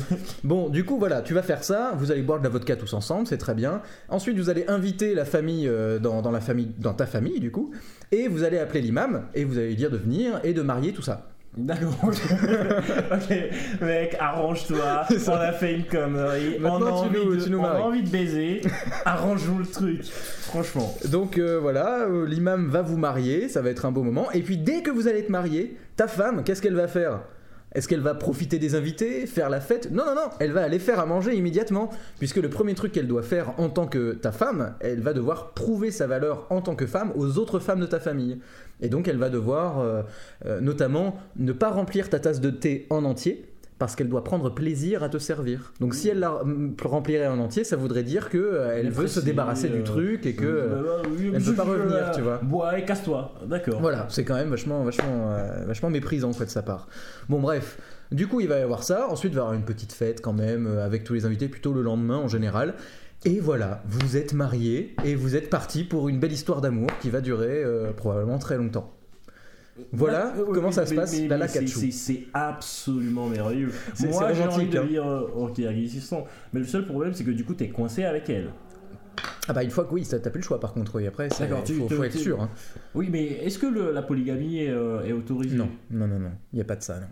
Bon, du coup, voilà, tu vas faire ça. Vous allez boire de la vodka tous ensemble, c'est très bien. Ensuite, vous allez inviter la famille euh, dans, dans la famille, dans ta famille, du coup, et vous allez appeler l'imam et vous allez lui dire de venir et de marier tout ça. D'accord. ok, mec, arrange-toi. On a fait une connerie. On a, envie nous- de, on a envie de baiser. Arrange-nous le truc. Franchement. Donc euh, voilà, euh, l'imam va vous marier, ça va être un beau moment. Et puis dès que vous allez être marié, ta femme, qu'est-ce qu'elle va faire? Est-ce qu'elle va profiter des invités, faire la fête? Non, non, non, elle va aller faire à manger immédiatement. Puisque le premier truc qu'elle doit faire en tant que ta femme, elle va devoir prouver sa valeur en tant que femme aux autres femmes de ta famille. Et donc elle va devoir euh, euh, notamment ne pas remplir ta tasse de thé en entier. Parce qu'elle doit prendre plaisir à te servir. Donc si elle la remplirait en entier, ça voudrait dire que euh, elle veut se débarrasser du euh, truc et que euh, oui, elle je- peut pas revenir, tu vois. Bois et casse-toi. D'accord. Voilà, c'est quand même vachement, vachement, euh, vachement méprisant quoi, de sa part. Bon, bref. Du coup, il va y avoir ça. Ensuite, il va y avoir une petite fête quand même avec tous les invités, plutôt le lendemain en général. Et voilà, vous êtes mariés et vous êtes partis pour une belle histoire d'amour qui va durer probablement très longtemps. Voilà ouais, comment mais- ça se passe, mais- mais c'est- absolument merveilleux. Moi, j'ai envie de hein. vivre euh, Kyrgyzstan. Mais le seul problème, c'est que du coup, t'es coincé avec elle. Ah bah une fois que oui, t'as plus le choix par contre. Oui, après, il faut, être sûr. hein. Oui, mais est-ce que le- la polygamie est, euh, est autorisée? Non, non, non, non, il n'y a pas de ça. Non,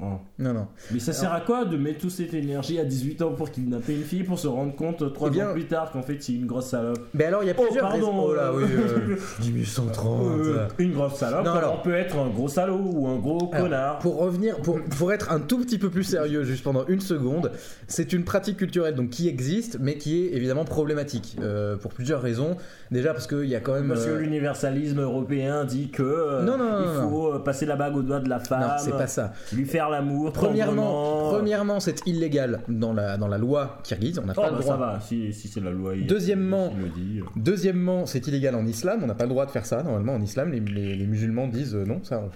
Oh. non. non. Mais ça sert à quoi de mettre toute cette énergie à 18 ans pour kidnapper une fille pour se rendre compte 3 Eh bien- ans plus tard qu'en fait c'est une grosse salope Mais alors, il y a Oh, plusieurs pardon, raisons. Oh là, oui, euh, euh, 1830. Euh, Une grosse salope, Non, alors on peut être un gros salaud ou un gros Alors, connard. Pour revenir, pour, pour être un tout petit peu plus sérieux, juste pendant une seconde, c'est une pratique culturelle donc qui existe, mais qui est évidemment problématique euh, pour plusieurs raisons. Déjà parce qu'il y a quand même. Parce que euh, l'universalisme européen dit que euh, Non, non, non, il faut euh, passer la bague au doigt de la femme, non, c'est pas ça. lui faire l'amour. Premièrement, premièrement, c'est illégal dans la dans la loi kirghize. On n'a Oh, pas bah, le ça droit. va, si, si c'est la loi. il- Deuxièmement- il le dit. Deuxièmement, c'est illégal en islam. On n'a pas le droit de faire ça. Normalement, en islam, les, les- les musulmans disent euh, non, ça. On,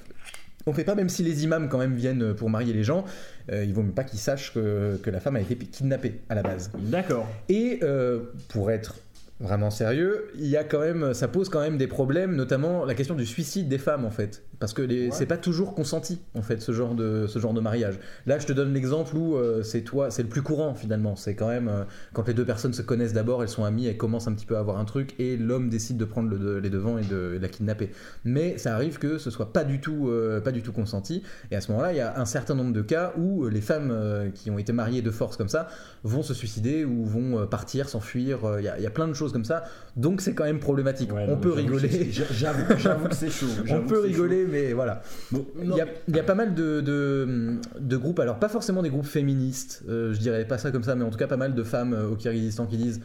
on fait pas, même si les imams quand même viennent pour marier les gens, euh, ils vont même pas qu'ils sachent que, que la femme a été kidnappée à la base. D'accord. Et euh, pour être vraiment sérieux, il y a quand même, ça pose quand même des problèmes, notamment la question du suicide des femmes en fait, parce que Ouais. c'est pas toujours consenti en fait ce genre de ce genre de mariage. Là, je te donne l'exemple où euh, c'est toi, c'est le plus courant finalement. C'est quand même euh, quand les deux personnes se connaissent d'abord, elles sont amies, elles commencent un petit peu à avoir un truc, et l'homme décide de prendre le de- les devants et de, la kidnapper. Mais ça arrive que ce soit pas du tout euh, pas du tout consenti, et à ce moment-là, il y a un certain nombre de cas où les femmes qui ont été mariées de force comme ça vont se suicider ou vont partir, s'enfuir. Il y, a- il y a plein de choses comme ça. Donc c'est quand même problématique. Ouais, on non, peut rigoler. J'avoue que c'est chaud. On peut rigoler, mais voilà. Bon, Il y, a, il y a pas mal de, de, de groupes, alors pas forcément des groupes féministes, euh, je dirais pas ça comme ça, mais en tout cas pas mal de femmes euh, au Kyrgyzstan qui disent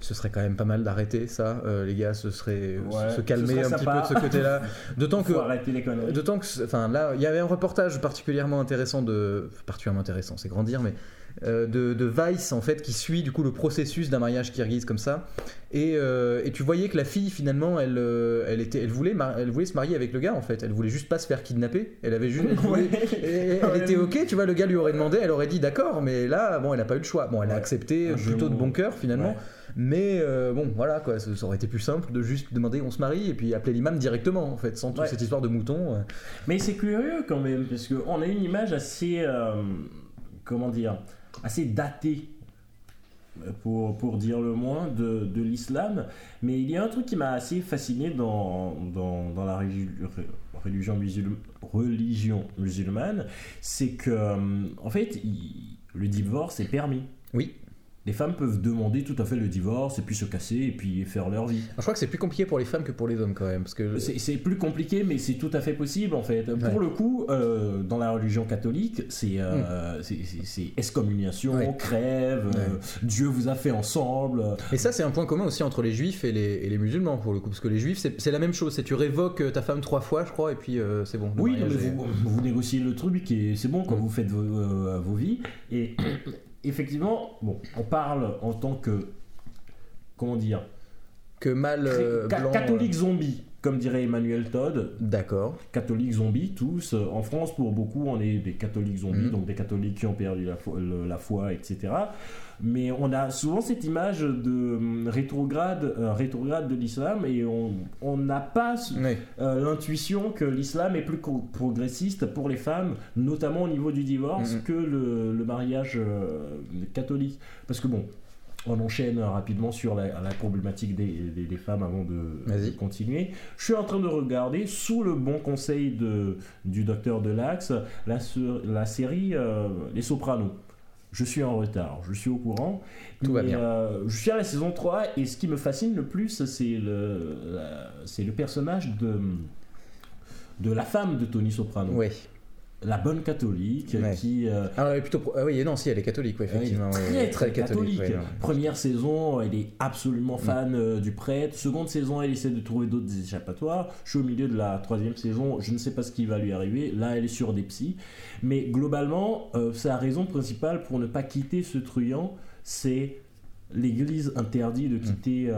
ce serait quand même pas mal d'arrêter ça, euh, les gars, ce serait Ouais, se calmer un petit peu de ce côté-là. D'autant que. D'autant que, enfin là, il y avait un reportage particulièrement intéressant de, particulièrement intéressant, c'est grand dire, mais de, de Vice en fait qui suit du coup le processus d'un mariage kirghize comme ça, et, euh, et tu voyais que la fille finalement, elle, euh, elle était, elle voulait, elle voulait se marier avec le gars en fait, elle voulait juste pas se faire kidnapper, elle avait juste, elle, voulait- elle était ok, tu vois, le gars lui aurait demandé, elle aurait dit d'accord, mais là, bon, elle a pas eu le choix, bon, elle a accepté Un plutôt de bon cœur finalement. Ouais. Mais euh, bon, voilà quoi, ça, aurait été plus simple de juste demander on se marie et puis appeler l'imam directement en fait, sans toute Ouais. cette histoire de mouton. euh. Mais c'est curieux quand même, parce qu'on a une image assez. euh, comment dire Assez datée, pour, pour dire le moins, de, de l'islam. Mais il y a un truc qui m'a assez fasciné dans, dans, dans la religion, musulmane, religion musulmane c'est que, euh, en fait, le divorce est permis. Oui. Les femmes peuvent demander tout à fait le divorce et puis se casser et puis faire leur vie. Je crois que c'est plus compliqué pour les femmes que pour les hommes quand même. Parce que... C'est plus compliqué, mais c'est tout à fait possible en fait. Pour le coup, euh, dans la religion catholique, c'est euh, mm. excommuniation, crève, euh, Dieu vous a fait ensemble. Et ça, c'est un point commun aussi entre les juifs et les, et les, musulmans pour le coup. Parce que les juifs, c'est la même chose. C'est tu révoques ta femme trois fois, je crois, et puis c'est bon. Oui, vous, vous, négociez le truc et c'est bon quand mm. vous faites vos, vos vies. Et effectivement, bon, on parle en tant que. Comment dire Que mal. Euh, catholique zombie, comme dirait Emmanuel Todd. D'accord. Catholiques zombies, tous. En France, pour beaucoup, on est des catholiques zombies, mhm. donc des catholiques qui ont perdu la foi, la foi etc mais on a souvent cette image de hum, rétrograde, euh, rétrograde de l'islam et on n'a pas euh, l'intuition que l'islam est plus progressiste pour les femmes, notamment au niveau du divorce, mm-hmm. que le, mariage euh, catholique. Parce que bon, on enchaîne rapidement sur la, problématique des, femmes avant de, continuer. Je suis en train de regarder, sous le bon conseil de, du docteur Delax, la, la série Les Sopranos je suis en retard, je suis au courant. Tout va bien. Euh, je suis à la saison 3 et ce qui me fascine le plus, c'est le, c'est le personnage de, de la femme de Tony Soprano. Oui la bonne catholique qui. Euh, ah plutôt. Ah oui, non, si, elle est catholique, effectivement. très, très, catholique. Première saison, elle est absolument mm. fan euh, du prêtre. Seconde saison, elle essaie de trouver d'autres échappatoires. Je suis au milieu de la troisième saison, je ne sais pas ce qui va lui arriver. Là, elle est sur des psys. Mais globalement, euh, sa raison principale pour ne pas quitter ce truand, c'est l'Église interdit de mm. quitter,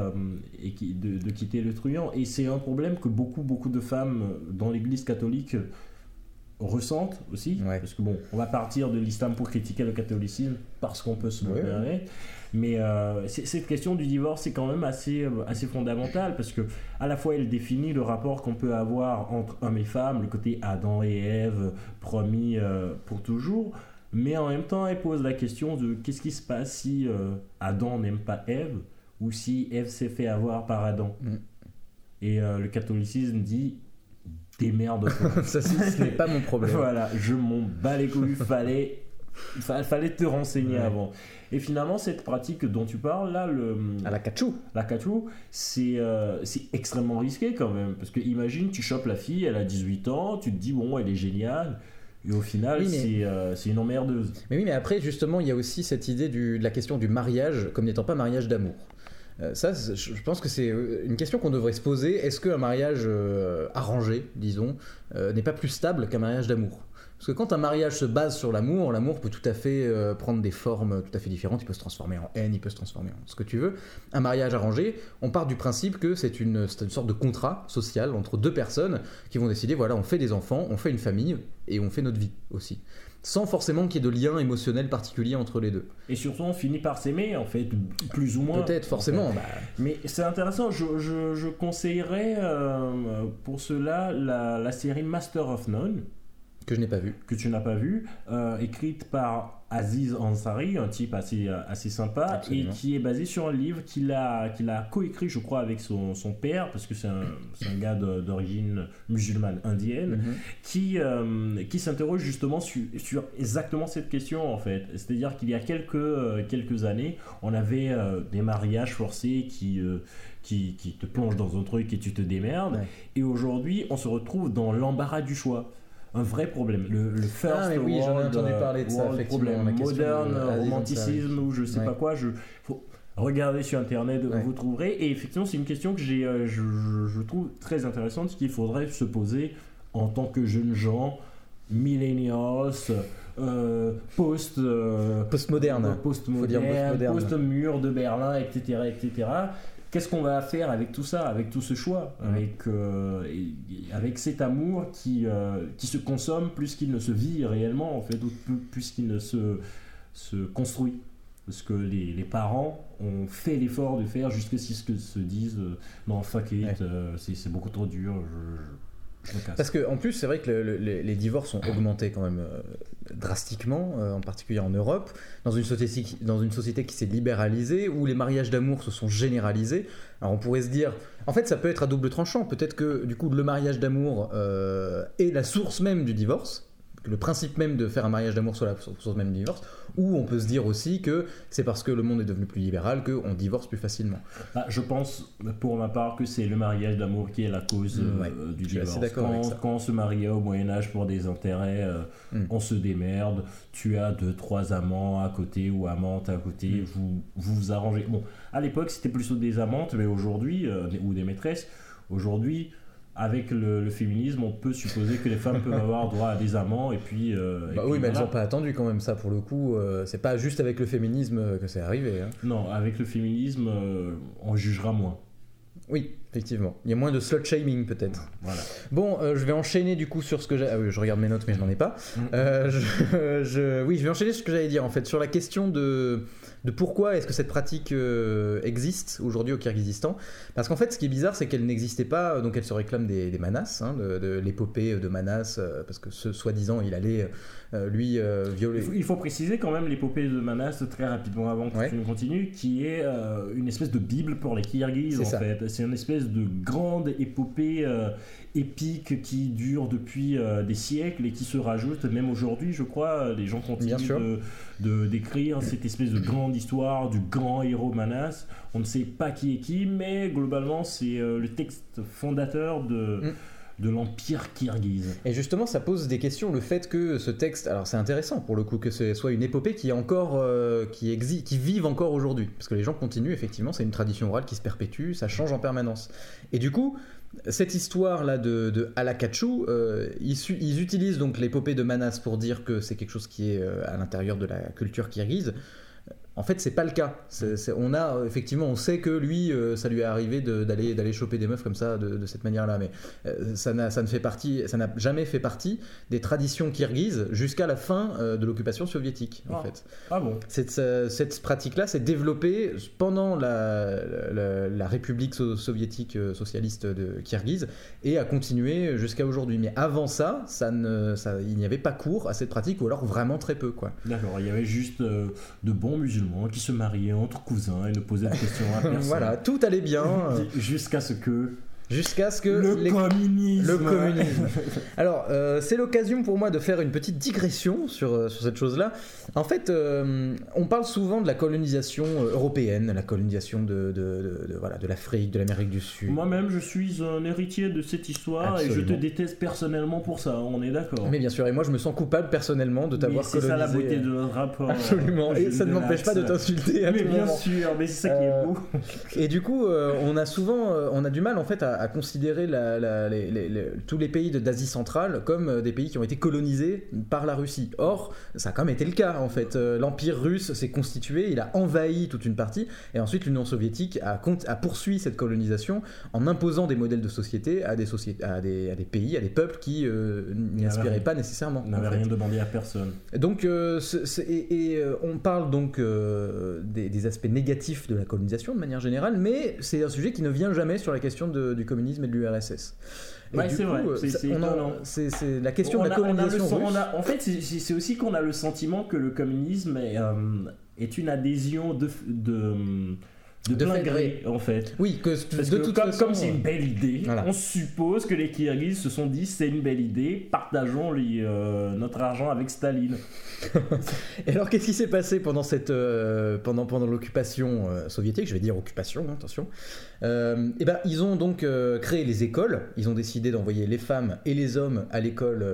et de, de, quitter le truand. Et c'est un problème que beaucoup, beaucoup de femmes dans l'Église catholique ressentent aussi. Parce que bon, on va partir de l'islam pour critiquer le catholicisme parce qu'on peut se ouais, Mais euh, cette question du divorce c'est quand même assez, euh, assez fondamentale parce que à la fois elle définit le rapport qu'on peut avoir entre homme et femme, le côté Adam et Ève promis euh, pour toujours. Mais en même temps, elle pose la question de qu'est-ce qui se passe si Adam n'aime pas Ève ou si Ève s'est fait avoir par Adam. Mm. Et le catholicisme dit démerde ça, ce n'est pas mon problème. voilà, je m'en bats les couilles, fallait, fallait te renseigner avant. Et finalement, cette pratique dont tu parles, là, le. À la cachou. La cachou, c'est euh, c'est extrêmement risqué quand même. Parce que imagine, tu chopes la fille, elle a 18 ans, tu te dis, bon, elle est géniale. Et au final, euh, c'est une emmerdeuse. Mais oui, mais après, justement, il y a aussi cette idée du, de la question du mariage comme n'étant pas mariage d'amour. Euh, ça, je pense que c'est euh, une question qu'on devrait se poser. Est-ce qu'un mariage euh, arrangé, disons, n'est pas plus stable qu'un mariage d'amour? Parce que quand un mariage se base sur l'amour, l'amour peut tout à fait prendre des formes tout à fait différentes. Il peut se transformer en haine, il peut se transformer en ce que tu veux. Un mariage arrangé, on part du principe que c'est une, une, sorte de contrat social entre deux personnes qui vont décider voilà, on fait des enfants, on fait une famille et on fait notre vie aussi sans forcément qu'il y ait de lien émotionnel particulier entre les deux. Et surtout, on finit par s'aimer, en fait, plus ou moins. Peut-être, forcément. Bah. Mais c'est intéressant, je, je, conseillerais euh, pour cela la, la, série Master of None. Que je n'ai pas vu. Que tu n'as pas vu, euh, écrite par Aziz Ansari, un type assez, assez sympa, et qui est basé sur un livre qu'il a, qu'il a coécrit, je crois, avec son, son père, parce que c'est un, un, gars d'origine musulmane indienne, mhm. qui, euh, qui s'interroge justement sur, sur, exactement cette question, en fait. C'est-à-dire qu'il y a quelques, euh, quelques années, on avait des mariages forcés qui... qui, qui, te plongent dans un truc et tu te démerdes. Et aujourd'hui, on se retrouve dans l'embarras du choix un vrai problème. Le, le first ah, oui, j'en ai entendu parler de ça, problème. Moderne, romanticisme ou je sais pas quoi. Je, faut regarder sur internet, vous trouverez. Et effectivement, c'est une question que j'ai, euh, je, je, trouve très intéressante, qu'il faudrait se poser en tant que jeunes gens, millennials. Euh, post euh, postmoderne post post mur de Berlin etc etc qu'est-ce qu'on va faire avec tout ça, avec tout ce choix, avec, euh, avec cet amour qui, euh, qui se consomme plus qu'il ne se vit réellement, en fait, ou plus qu'il ne se, se construit. Parce que les, les, parents ont fait l'effort de faire jusqu'à ce que se disent euh, non fuck it c'est beaucoup trop dur parce que en plus, c'est vrai que les divorces ont augmenté quand même euh, drastiquement, euh, en particulier en Europe, dans une société, dans une société qui s'est libéralisée, où les mariages d'amour se sont généralisés. Alors on pourrait se dire, en fait, ça peut être à double tranchant. Peut-être que du coup, le mariage d'amour euh, est la source même du divorce le principe même de faire un mariage d'amour soit la source même du divorce, ou on peut se dire aussi que c'est parce que le monde est devenu plus libéral qu'on divorce plus facilement. Bah, je pense, pour ma part, que c'est le mariage d'amour qui est la cause Mm, ouais. euh, du divorce. avec Quand, ça. quand on se mariait au Moyen-Âge pour des intérêts, euh, Mm. on se démerde, tu as deux, trois amants à côté ou amantes à côté, Mm. vous, vous vous arrangez. Bon, à l'époque, c'était plutôt des amantes, mais aujourd'hui, euh, ou des maîtresses, aujourd'hui. Avec le, le féminisme, on peut supposer que les femmes peuvent avoir droit à des amants et puis. euh, et Bah puis oui, mais elles voilà. n'ont pas attendu quand même ça pour le coup. euh, c'est pas juste avec le féminisme euh, que c'est arrivé. hein. Non, avec le féminisme, euh, on jugera moins. Oui, effectivement. Il y a moins de slut shaming peut-être. Voilà. Bon, euh, je vais enchaîner du coup sur ce que j'ai. Ah oui, je regarde mes notes, mais je n'en ai pas. Mm. Euh, je, je- Oui, je vais enchaîner sur ce que j'allais dire en fait sur la question de de pourquoi est-ce que cette pratique euh, existe aujourd'hui au Kyrgyzstan. Parce qu'en fait, ce qui est bizarre, c'est qu'elle n'existait pas. Donc, elle se réclame des, des Manas, hein, de, de l'épopée de Manas, euh, parce que ce soi-disant, il allait euh, lui euh, violer. Il faut, il faut préciser quand même l'épopée de Manas très rapidement avant que Ouais. tu ne continues, qui est euh, une espèce de bible pour les C'est en ça. fait. C'est une espèce de grande épopée euh, épique qui dure depuis euh, des siècles et qui se rajoute même aujourd'hui, je crois. euh, Les gens continuent de de- d'écrire cette espèce de grande histoire du grand héros Manas. On ne sait pas qui est qui, mais globalement c'est euh, le texte fondateur de, Mm. de l'empire kirghize. Et justement, ça pose des questions. Le fait que ce texte, alors c'est intéressant pour le coup que ce soit une épopée qui est encore, euh, qui existe, qui vive encore aujourd'hui, parce que les gens continuent. Effectivement, c'est une tradition orale qui se perpétue, ça change en permanence. Et du coup, cette histoire là de, Alakachu, euh, ils utilisent donc l'épopée de Manas pour dire que c'est quelque chose qui est euh, à l'intérieur de la culture kirghize. En fait, c'est pas le cas. On a effectivement, on sait que lui, euh, ça lui est arrivé de- d'aller d'aller choper des meufs comme ça de, de cette manière-là, mais euh, ça n'a ça ne fait partie, ça n'a jamais fait partie des traditions kirghizes jusqu'à la fin euh, de l'occupation soviétique. En Ah. fait, Ah bon? Cette, cette pratique-là s'est développée pendant la, la, la République so- soviétique socialiste de Kirghiz et a continué jusqu'à aujourd'hui. Mais avant ça, ça ne, ça, il n'y avait pas cours à cette pratique ou alors vraiment très peu, quoi. D'accord, il y avait juste de bons musulmans qui se mariaient entre cousins et ne posaient de questions à personne. voilà, tout allait bien Jusqu'à ce que jusqu'à ce que le les- communisme. Le communisme. Alors, euh, c'est l'occasion pour moi de faire une petite digression sur, euh, sur cette chose-là. En fait, euh, on parle souvent de la colonisation européenne, la colonisation de, de, de- de- voilà, de l'Afrique, de l'Amérique du Sud. Moi-même, je suis un héritier de cette histoire et je te déteste personnellement pour ça. On est d'accord. Mais bien sûr, et moi je me sens coupable personnellement de t'avoir c'est colonisé. ça la beauté de notre rapport. Absolument, et ça ne m'empêche pas de t'insulter Mais bien moment. sûr, mais c'est ça qui est beau. Et du coup, euh, on a souvent, on a du mal en fait à, à considérer la- la- les- les- les- tous les pays d'Asie centrale comme euh, des pays qui ont été colonisés par la Russie. Or, ça a quand même été le cas en fait. Euh, L'empire russe s'est constitué, il a envahi toute une partie, et ensuite l'Union soviétique a, poursuivi cette colonisation en imposant des modèles de société à des, sociétés, à des, à des pays, à des peuples qui euh, n'y aspiraient pas nécessairement. On n'avait rien demandé à personne. Donc, euh, et, et, euh, on parle donc des, des aspects négatifs de la colonisation de manière générale, mais c'est un sujet qui ne vient jamais sur la question de- du communisme et de l'URSS. Ouais, du c'est vrai, euh, c'est- la question On de la a- on a le colonisation sen- russe. on a- en fait, c'est- aussi qu'on a le sentiment que le communisme est, euh, est une adhésion de, de, de, De plein gré, en fait. Oui, que Parce de que toute comme façon, comme c'est une belle idée, Voilà. on suppose que les Kirghizes se sont dit c'est une belle idée, partageons les, euh, notre argent avec Staline. Et alors, qu'est-ce qui s'est passé pendant cette, euh, pendant pendant l'occupation euh, soviétique? Je vais dire occupation, hein, attention. Et ben, ils ont donc créé les écoles. Ils ont décidé d'envoyer les femmes et les hommes à l'école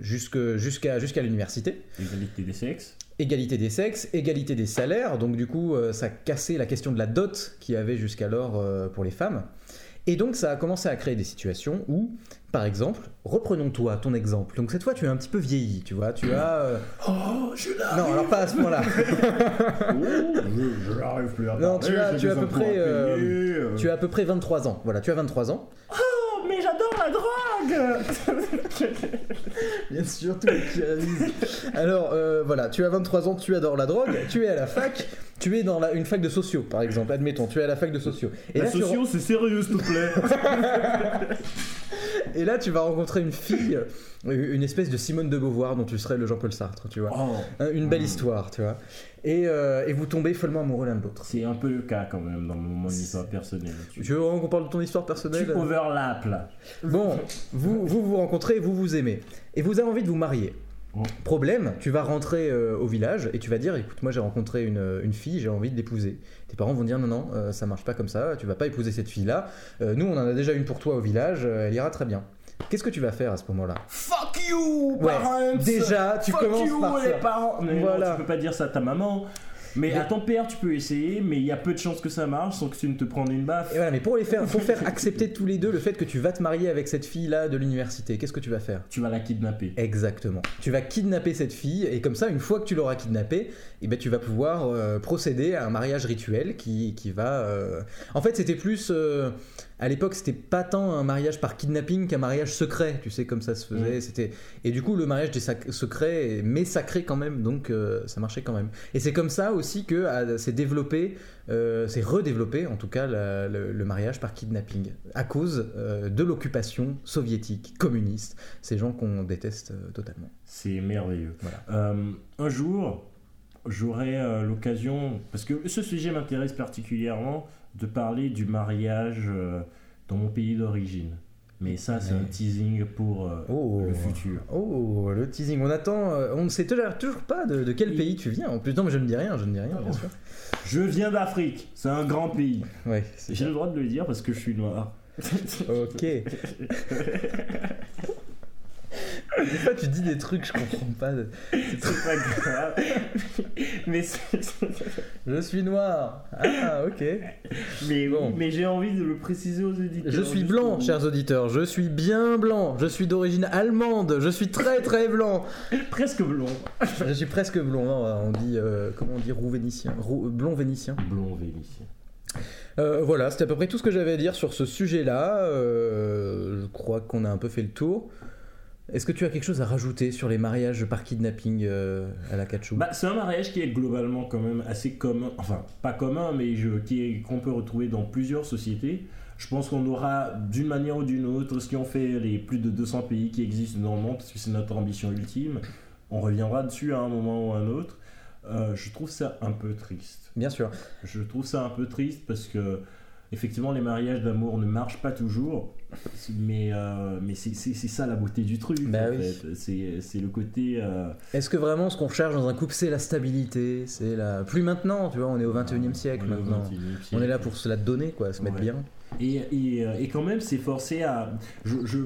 jusqu'à jusqu'à l'université. L'égalité des sexes. Égalité des sexes, égalité des salaires. Donc du coup, euh, ça cassait la question de la dot qu'il y avait jusqu'alors euh, pour les femmes. Et donc ça a commencé à créer des situations où, par exemple, reprenons toi ton exemple. Donc cette fois, tu es un petit peu vieilli, tu vois. Tu as euh, Oh, je non, alors pas à ce point-là. je n'arrive plus à Non, tu parler, as- tu as à peu près, à euh, euh. tu as à peu près 23 ans. Voilà, tu as 23 ans. La drogue Bien sûr, qui réalisent. Alors euh, voilà, tu as 23 ans, tu adores la drogue, tu es à la fac, tu es dans la- une fac de sociaux, par exemple. Admettons, tu es à la fac de sociaux. Et La là, tu c'est sérieux, s'il te plaît. Et là, tu vas rencontrer une fille, euh, une espèce de Simone de Beauvoir dont tu serais le Jean-Paul Sartre, tu vois. Oh. Hein, Une belle histoire, tu vois. et, euh, et vous tombez follement amoureux l'un de l'autre. C'est un peu le cas quand même dans mon, histoire personnelle. Tu veux vraiment qu'on parle de ton histoire Tu personnelle overlap là. Bon, vous, vous vous rencontrez, vous vous aimez. Et vous avez envie de vous marier. Oh. Problème, tu vas rentrer euh, au village et tu vas dire écoute, moi j'ai rencontré une, une fille, j'ai envie de l'épouser. Tes parents vont dire non, non, euh, ça marche pas comme ça, tu vas pas épouser cette fille-là. Euh, nous on en a déjà une pour toi au village, euh, elle ira très bien. Qu'est-ce que tu vas faire à ce moment-là? Fuck you, Ouais, parents déjà, tu Fuck commences you, par les ça. parents Mais Voilà. non, tu peux pas dire ça à ta maman. Mais Mais- à ton père, tu peux essayer, mais il y a peu de chances que ça marche sans que tu ne te prennes une baffe. Et voilà, mais pour les faire, pour faire accepter tous les deux le fait que tu vas te marier avec cette fille-là de l'université, qu'est-ce que tu vas faire? Tu vas la kidnapper. Exactement. Tu vas kidnapper cette fille et comme ça, une fois que tu l'auras kidnappée, eh ben, tu vas pouvoir euh, procéder à un mariage rituel qui, qui va... euh, En fait, c'était plus... euh, À l'époque, c'était pas tant un mariage par kidnapping qu'un mariage secret, tu sais, comme ça se faisait. C'était Et du coup, le mariage des sac- secrets, mais sacré quand même, donc euh, ça marchait quand même. Et c'est comme ça aussi que ah, s'est développé, euh, s'est redéveloppé en tout cas la- le, le mariage par kidnapping, à cause euh, de l'occupation soviétique, communiste, ces gens qu'on déteste euh, totalement. C'est merveilleux. Voilà. Un jour, j'aurai l'occasion, parce que ce sujet m'intéresse particulièrement, de parler du mariage euh, dans mon pays d'origine. Mais ça, c'est Ouais. un teasing pour euh, Oh. le futur. Oh, le teasing. On attend. euh, on ne sait toujours pas de, de quel Et- pays tu viens. En plus, non, mais je ne dis rien, je ne dis rien, bien sûr. Je viens d'Afrique, c'est un grand pays. Ouais, J'ai le droit de le dire parce que je suis noir. Ok. Des fois, tu dis des trucs, je comprends pas. C'est pas grave. mais c'est- Je suis noir. Ah, ok. mais, Bon. mais j'ai envie de le préciser aux éditeurs. Je suis blanc, chers auditeurs. Je suis bien blanc. Je suis d'origine allemande. Je suis très très blanc. Presque blond. Je suis presque blond. Non, on dit euh, comment on dit roux vénitien, Roux- blond vénitien. Blond vénitien. Euh, voilà, c'était à peu près tout ce que j'avais à dire sur ce sujet-là. Euh, je crois qu'on a un peu fait le tour. Est-ce que tu as quelque chose à rajouter sur les mariages par kidnapping euh, à la Kachou Bah, c'est un mariage qui est globalement quand même assez commun, enfin pas commun, mais je- qui est- qu'on peut retrouver dans plusieurs sociétés. Je pense qu'on aura d'une manière ou d'une autre, ce qui ont fait les plus de 200 pays qui existent dans le monde, parce que c'est notre ambition ultime. On reviendra dessus à un moment ou à un autre. Euh, je trouve ça un peu triste. Bien sûr. Je trouve ça un peu triste parce que effectivement les mariages d'amour ne marchent pas toujours, mais, euh, mais c'est ça la beauté du truc. Bah oui. C'est le côté. euh, Est-ce que vraiment ce qu'on recherche dans un couple, c'est la stabilité C'est la. Plus maintenant, tu vois, on est au 21 e siècle on maintenant. 21e On est là pour se la donner, quoi, se mettre Ouais. bien. Et, et, euh, et quand même, c'est forcé à. Je, je,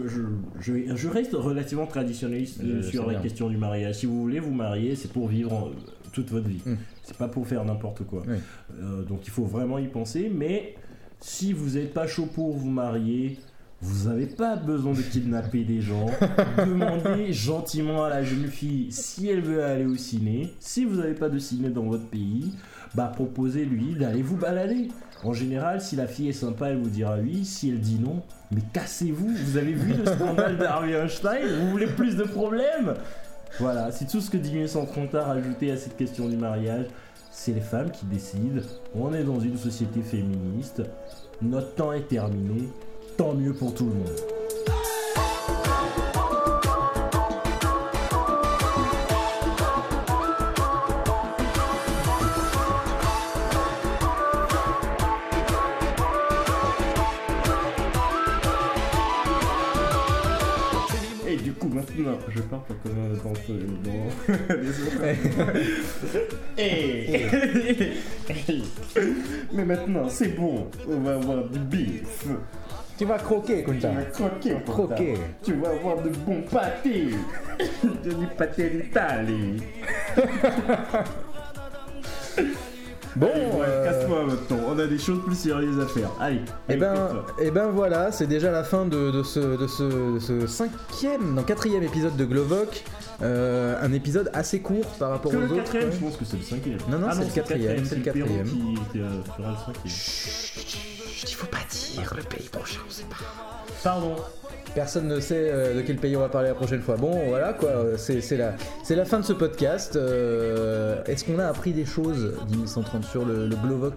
je, je, reste relativement traditionnaliste sur la bien. question du mariage. Si vous voulez vous marier, c'est pour vivre en- toute votre vie. Mm. C'est pas pour faire n'importe quoi. Oui. Donc il faut vraiment y penser. Mais si vous n'êtes pas chaud pour vous marier, vous n'avez pas besoin de kidnapper des gens. Demandez gentiment à la jeune fille si elle veut aller au ciné. Si vous n'avez pas de ciné dans votre pays, bah proposez-lui d'aller vous balader. En général, si la fille est sympa, elle vous dira oui. Si elle dit non, mais cassez-vous. Vous avez vu le scandale d'Harvey Einstein? Vous voulez plus de problèmes? Voilà, c'est tout ce que 10130 a rajouté à cette question du mariage. C'est les femmes qui décident. On est dans une société féministe. Notre temps est terminé. Tant mieux pour tout le monde. Je pars pour comme un danseur dans les autres. Mais maintenant, c'est bon. On va avoir du bif. Tu vas croquer, Tu vas croquer, Quentin. Croquer. Tu vas avoir de bons pâtés. du pâté d'Italie. Bon, Ouais, euh, casse-toi maintenant. On a des choses plus sérieuses à faire. Allez. Et allez, ben, et ben voilà, c'est déjà la fin de, de ce, de ce, cinquième, non quatrième épisode de Glovoc. Euh, un épisode assez court par rapport Que aux le autres. quatrième, je pense que c'est le cinquième. Non, non, Ah c'est le quatrième, c'est le quatrième. qui euh, fera le cinquième. Il faut pas dire le pays prochain, on sait pas. Pardon. Personne ne sait euh, de quel pays on va parler la prochaine fois. Bon, voilà quoi, euh, c'est la, fin de ce podcast. Euh, Est-ce qu'on a appris des choses, 10130, sur le,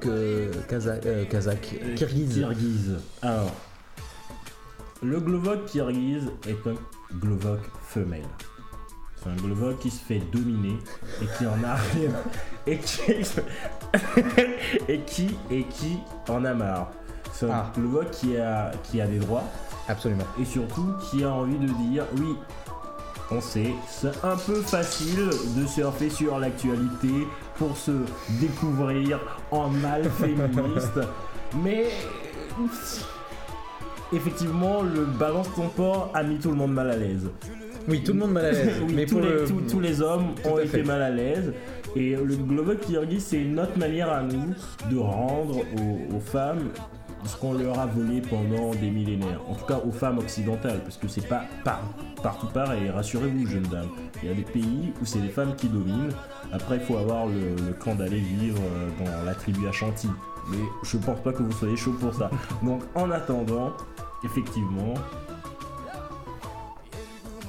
euh, kazakh, kazakh, kirghiz Kirghiz. Alors, le Glovok Kirghiz est un Glovok femelle. C'est un Glovok qui se fait dominer et qui en a rien. Et qui. et qui. Et qui en a marre. C'est un Ah. Glovok qui a, qui a des droits Absolument. et surtout qui a envie de dire oui. On sait, c'est un peu facile de surfer sur l'actualité pour se découvrir en mal féministe, mais effectivement, le balance ton port a mis tout le monde mal à l'aise. Oui, tout le monde mal à l'aise. Oui, mais tous, pour les, le- tous- tous les hommes Tout ont été fait. mal à l'aise. Et le Global Kirghiz, c'est notre manière à nous de rendre aux, aux femmes ce qu'on leur a volé pendant des millénaires. En tout cas aux femmes occidentales, parce que c'est pas par- partout pareil. Rassurez-vous, jeune dame. Il y a des pays où c'est les femmes qui dominent. Après, il faut avoir le, le camp d'aller vivre euh, dans la tribu Ashanti. Mais je pense pas que vous soyez chaud pour ça. Donc, en attendant, effectivement.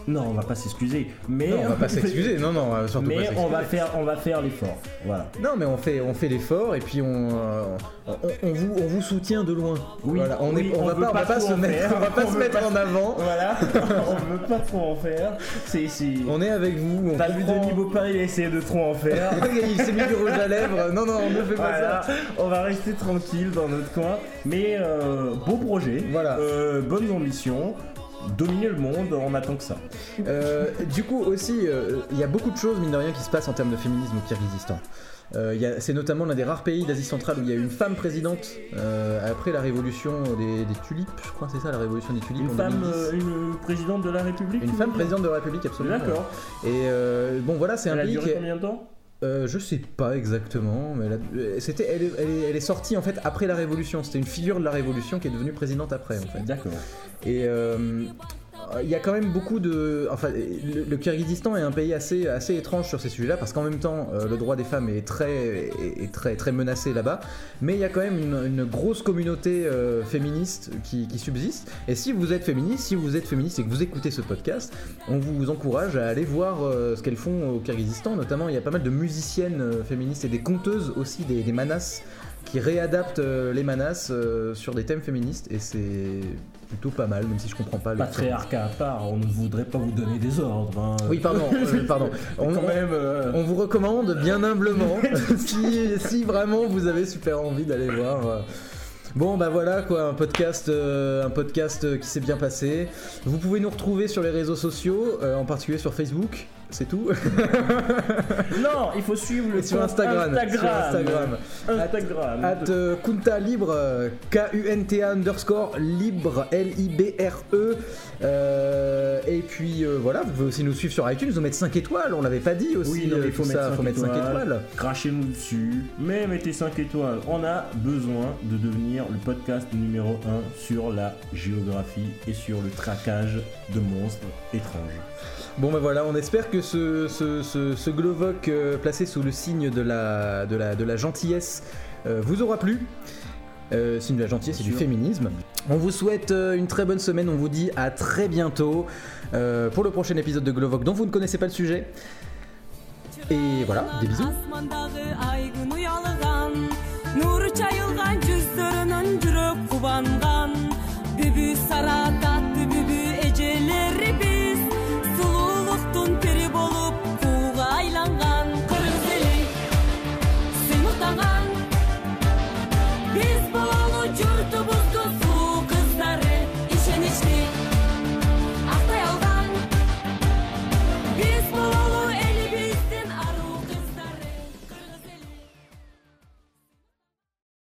Non, on va pas s'excuser. Mais Non, on va pas s'excuser. Non, non, on va surtout pas mais on va faire, on va faire l'effort. Voilà. Non, mais on fait, on fait l'effort et puis on, euh, on, on vous, on vous soutient de loin. Oui, Voilà, on, oui, est, on, on va pas, se mettre, faire. on va pas se mettre pas- en avant. Voilà. on veut pas trop en faire. C'est. On est avec vous. On T'as vu. Denis Baupin, il a essayé de trop en faire. Il s'est mis du rouge à lèvres. Non, non, on ne fait pas Voilà, ça. on va rester tranquille dans notre coin. Mais euh, beau projet, Voilà. euh, bonnes ambitions, dominer le monde, on attend que ça. Euh, du coup aussi, euh, il y a beaucoup de choses mine de rien qui se passent en termes de féminisme au Kyrgyzstan. Euh, c'est notamment l'un des rares pays d'Asie centrale où il y a eu une femme présidente euh, après la révolution des, des tulipes, je crois que c'est ça la révolution des tulipes. Une en femme, 2010. euh, une présidente de la République Une femme présidente de la République, absolument. D'accord. Et bon voilà, c'est un Elle a pays duré qui est- combien de temps? Euh, je sais pas exactement, mais elle, a- c'était, elle est sortie en fait après la Révolution. C'était une figure de la Révolution qui est devenue présidente après en fait. D'accord. Et euh, il y a quand même beaucoup de. Enfin, le, le Kyrgyzstan est un pays assez, assez étrange sur ces sujets-là parce qu'en même temps, euh, le droit des femmes est très, est, très, très menacé là-bas. Mais il y a quand même une, grosse communauté euh, féministe qui, subsiste. Et si vous êtes féministe, si vous êtes féministe et que vous écoutez ce podcast, on vous encourage à aller voir euh, ce qu'elles font au Kyrgyzstan. Notamment, il y a pas mal de musiciennes euh, féministes et des conteuses aussi, des, des manas qui réadaptent euh, les manas euh, sur des thèmes féministes et c'est plutôt pas mal, même si je comprends pas le Patriarcat à part, on ne voudrait pas vous donner des ordres. hein. Oui, pardon, euh, pardon. On, Quand même. euh, on vous recommande bien humblement si, si vraiment vous avez super envie d'aller voir. euh. Bon bah voilà quoi, un podcast, euh, un podcast euh, qui s'est bien passé. Vous pouvez nous retrouver sur les réseaux sociaux, euh, en particulier sur Facebook, c'est tout. Non, il faut suivre le sur Instagram. Instagram. Instagram. At euh, Kunta Libre, euh, K-U-N-T-A underscore Libre, L-I-B-R-E. Euh, et puis euh, voilà, vous pouvez aussi nous suivre sur iTunes, nous mettre 5 étoiles, on l'avait pas dit aussi. Oui, non, mais il faut tout mettre ça, 5 faut mettre 5 étoiles. étoiles. Crachez-nous dessus, mais mettez 5 étoiles. On a besoin de devenir le podcast numéro 1 sur la géographie et sur le traquage de monstres étranges. Bon ben voilà, on espère que ce, ce, ce, ce Glovoc euh, placé sous le signe de la, de la, de la gentillesse euh, vous aura plu. Euh, signe de la gentillesse et du féminisme. On vous souhaite euh, une très bonne semaine, on vous dit à très bientôt euh, pour le prochain épisode de Glovoc dont vous ne connaissez pas le sujet. Et voilà, des bisous.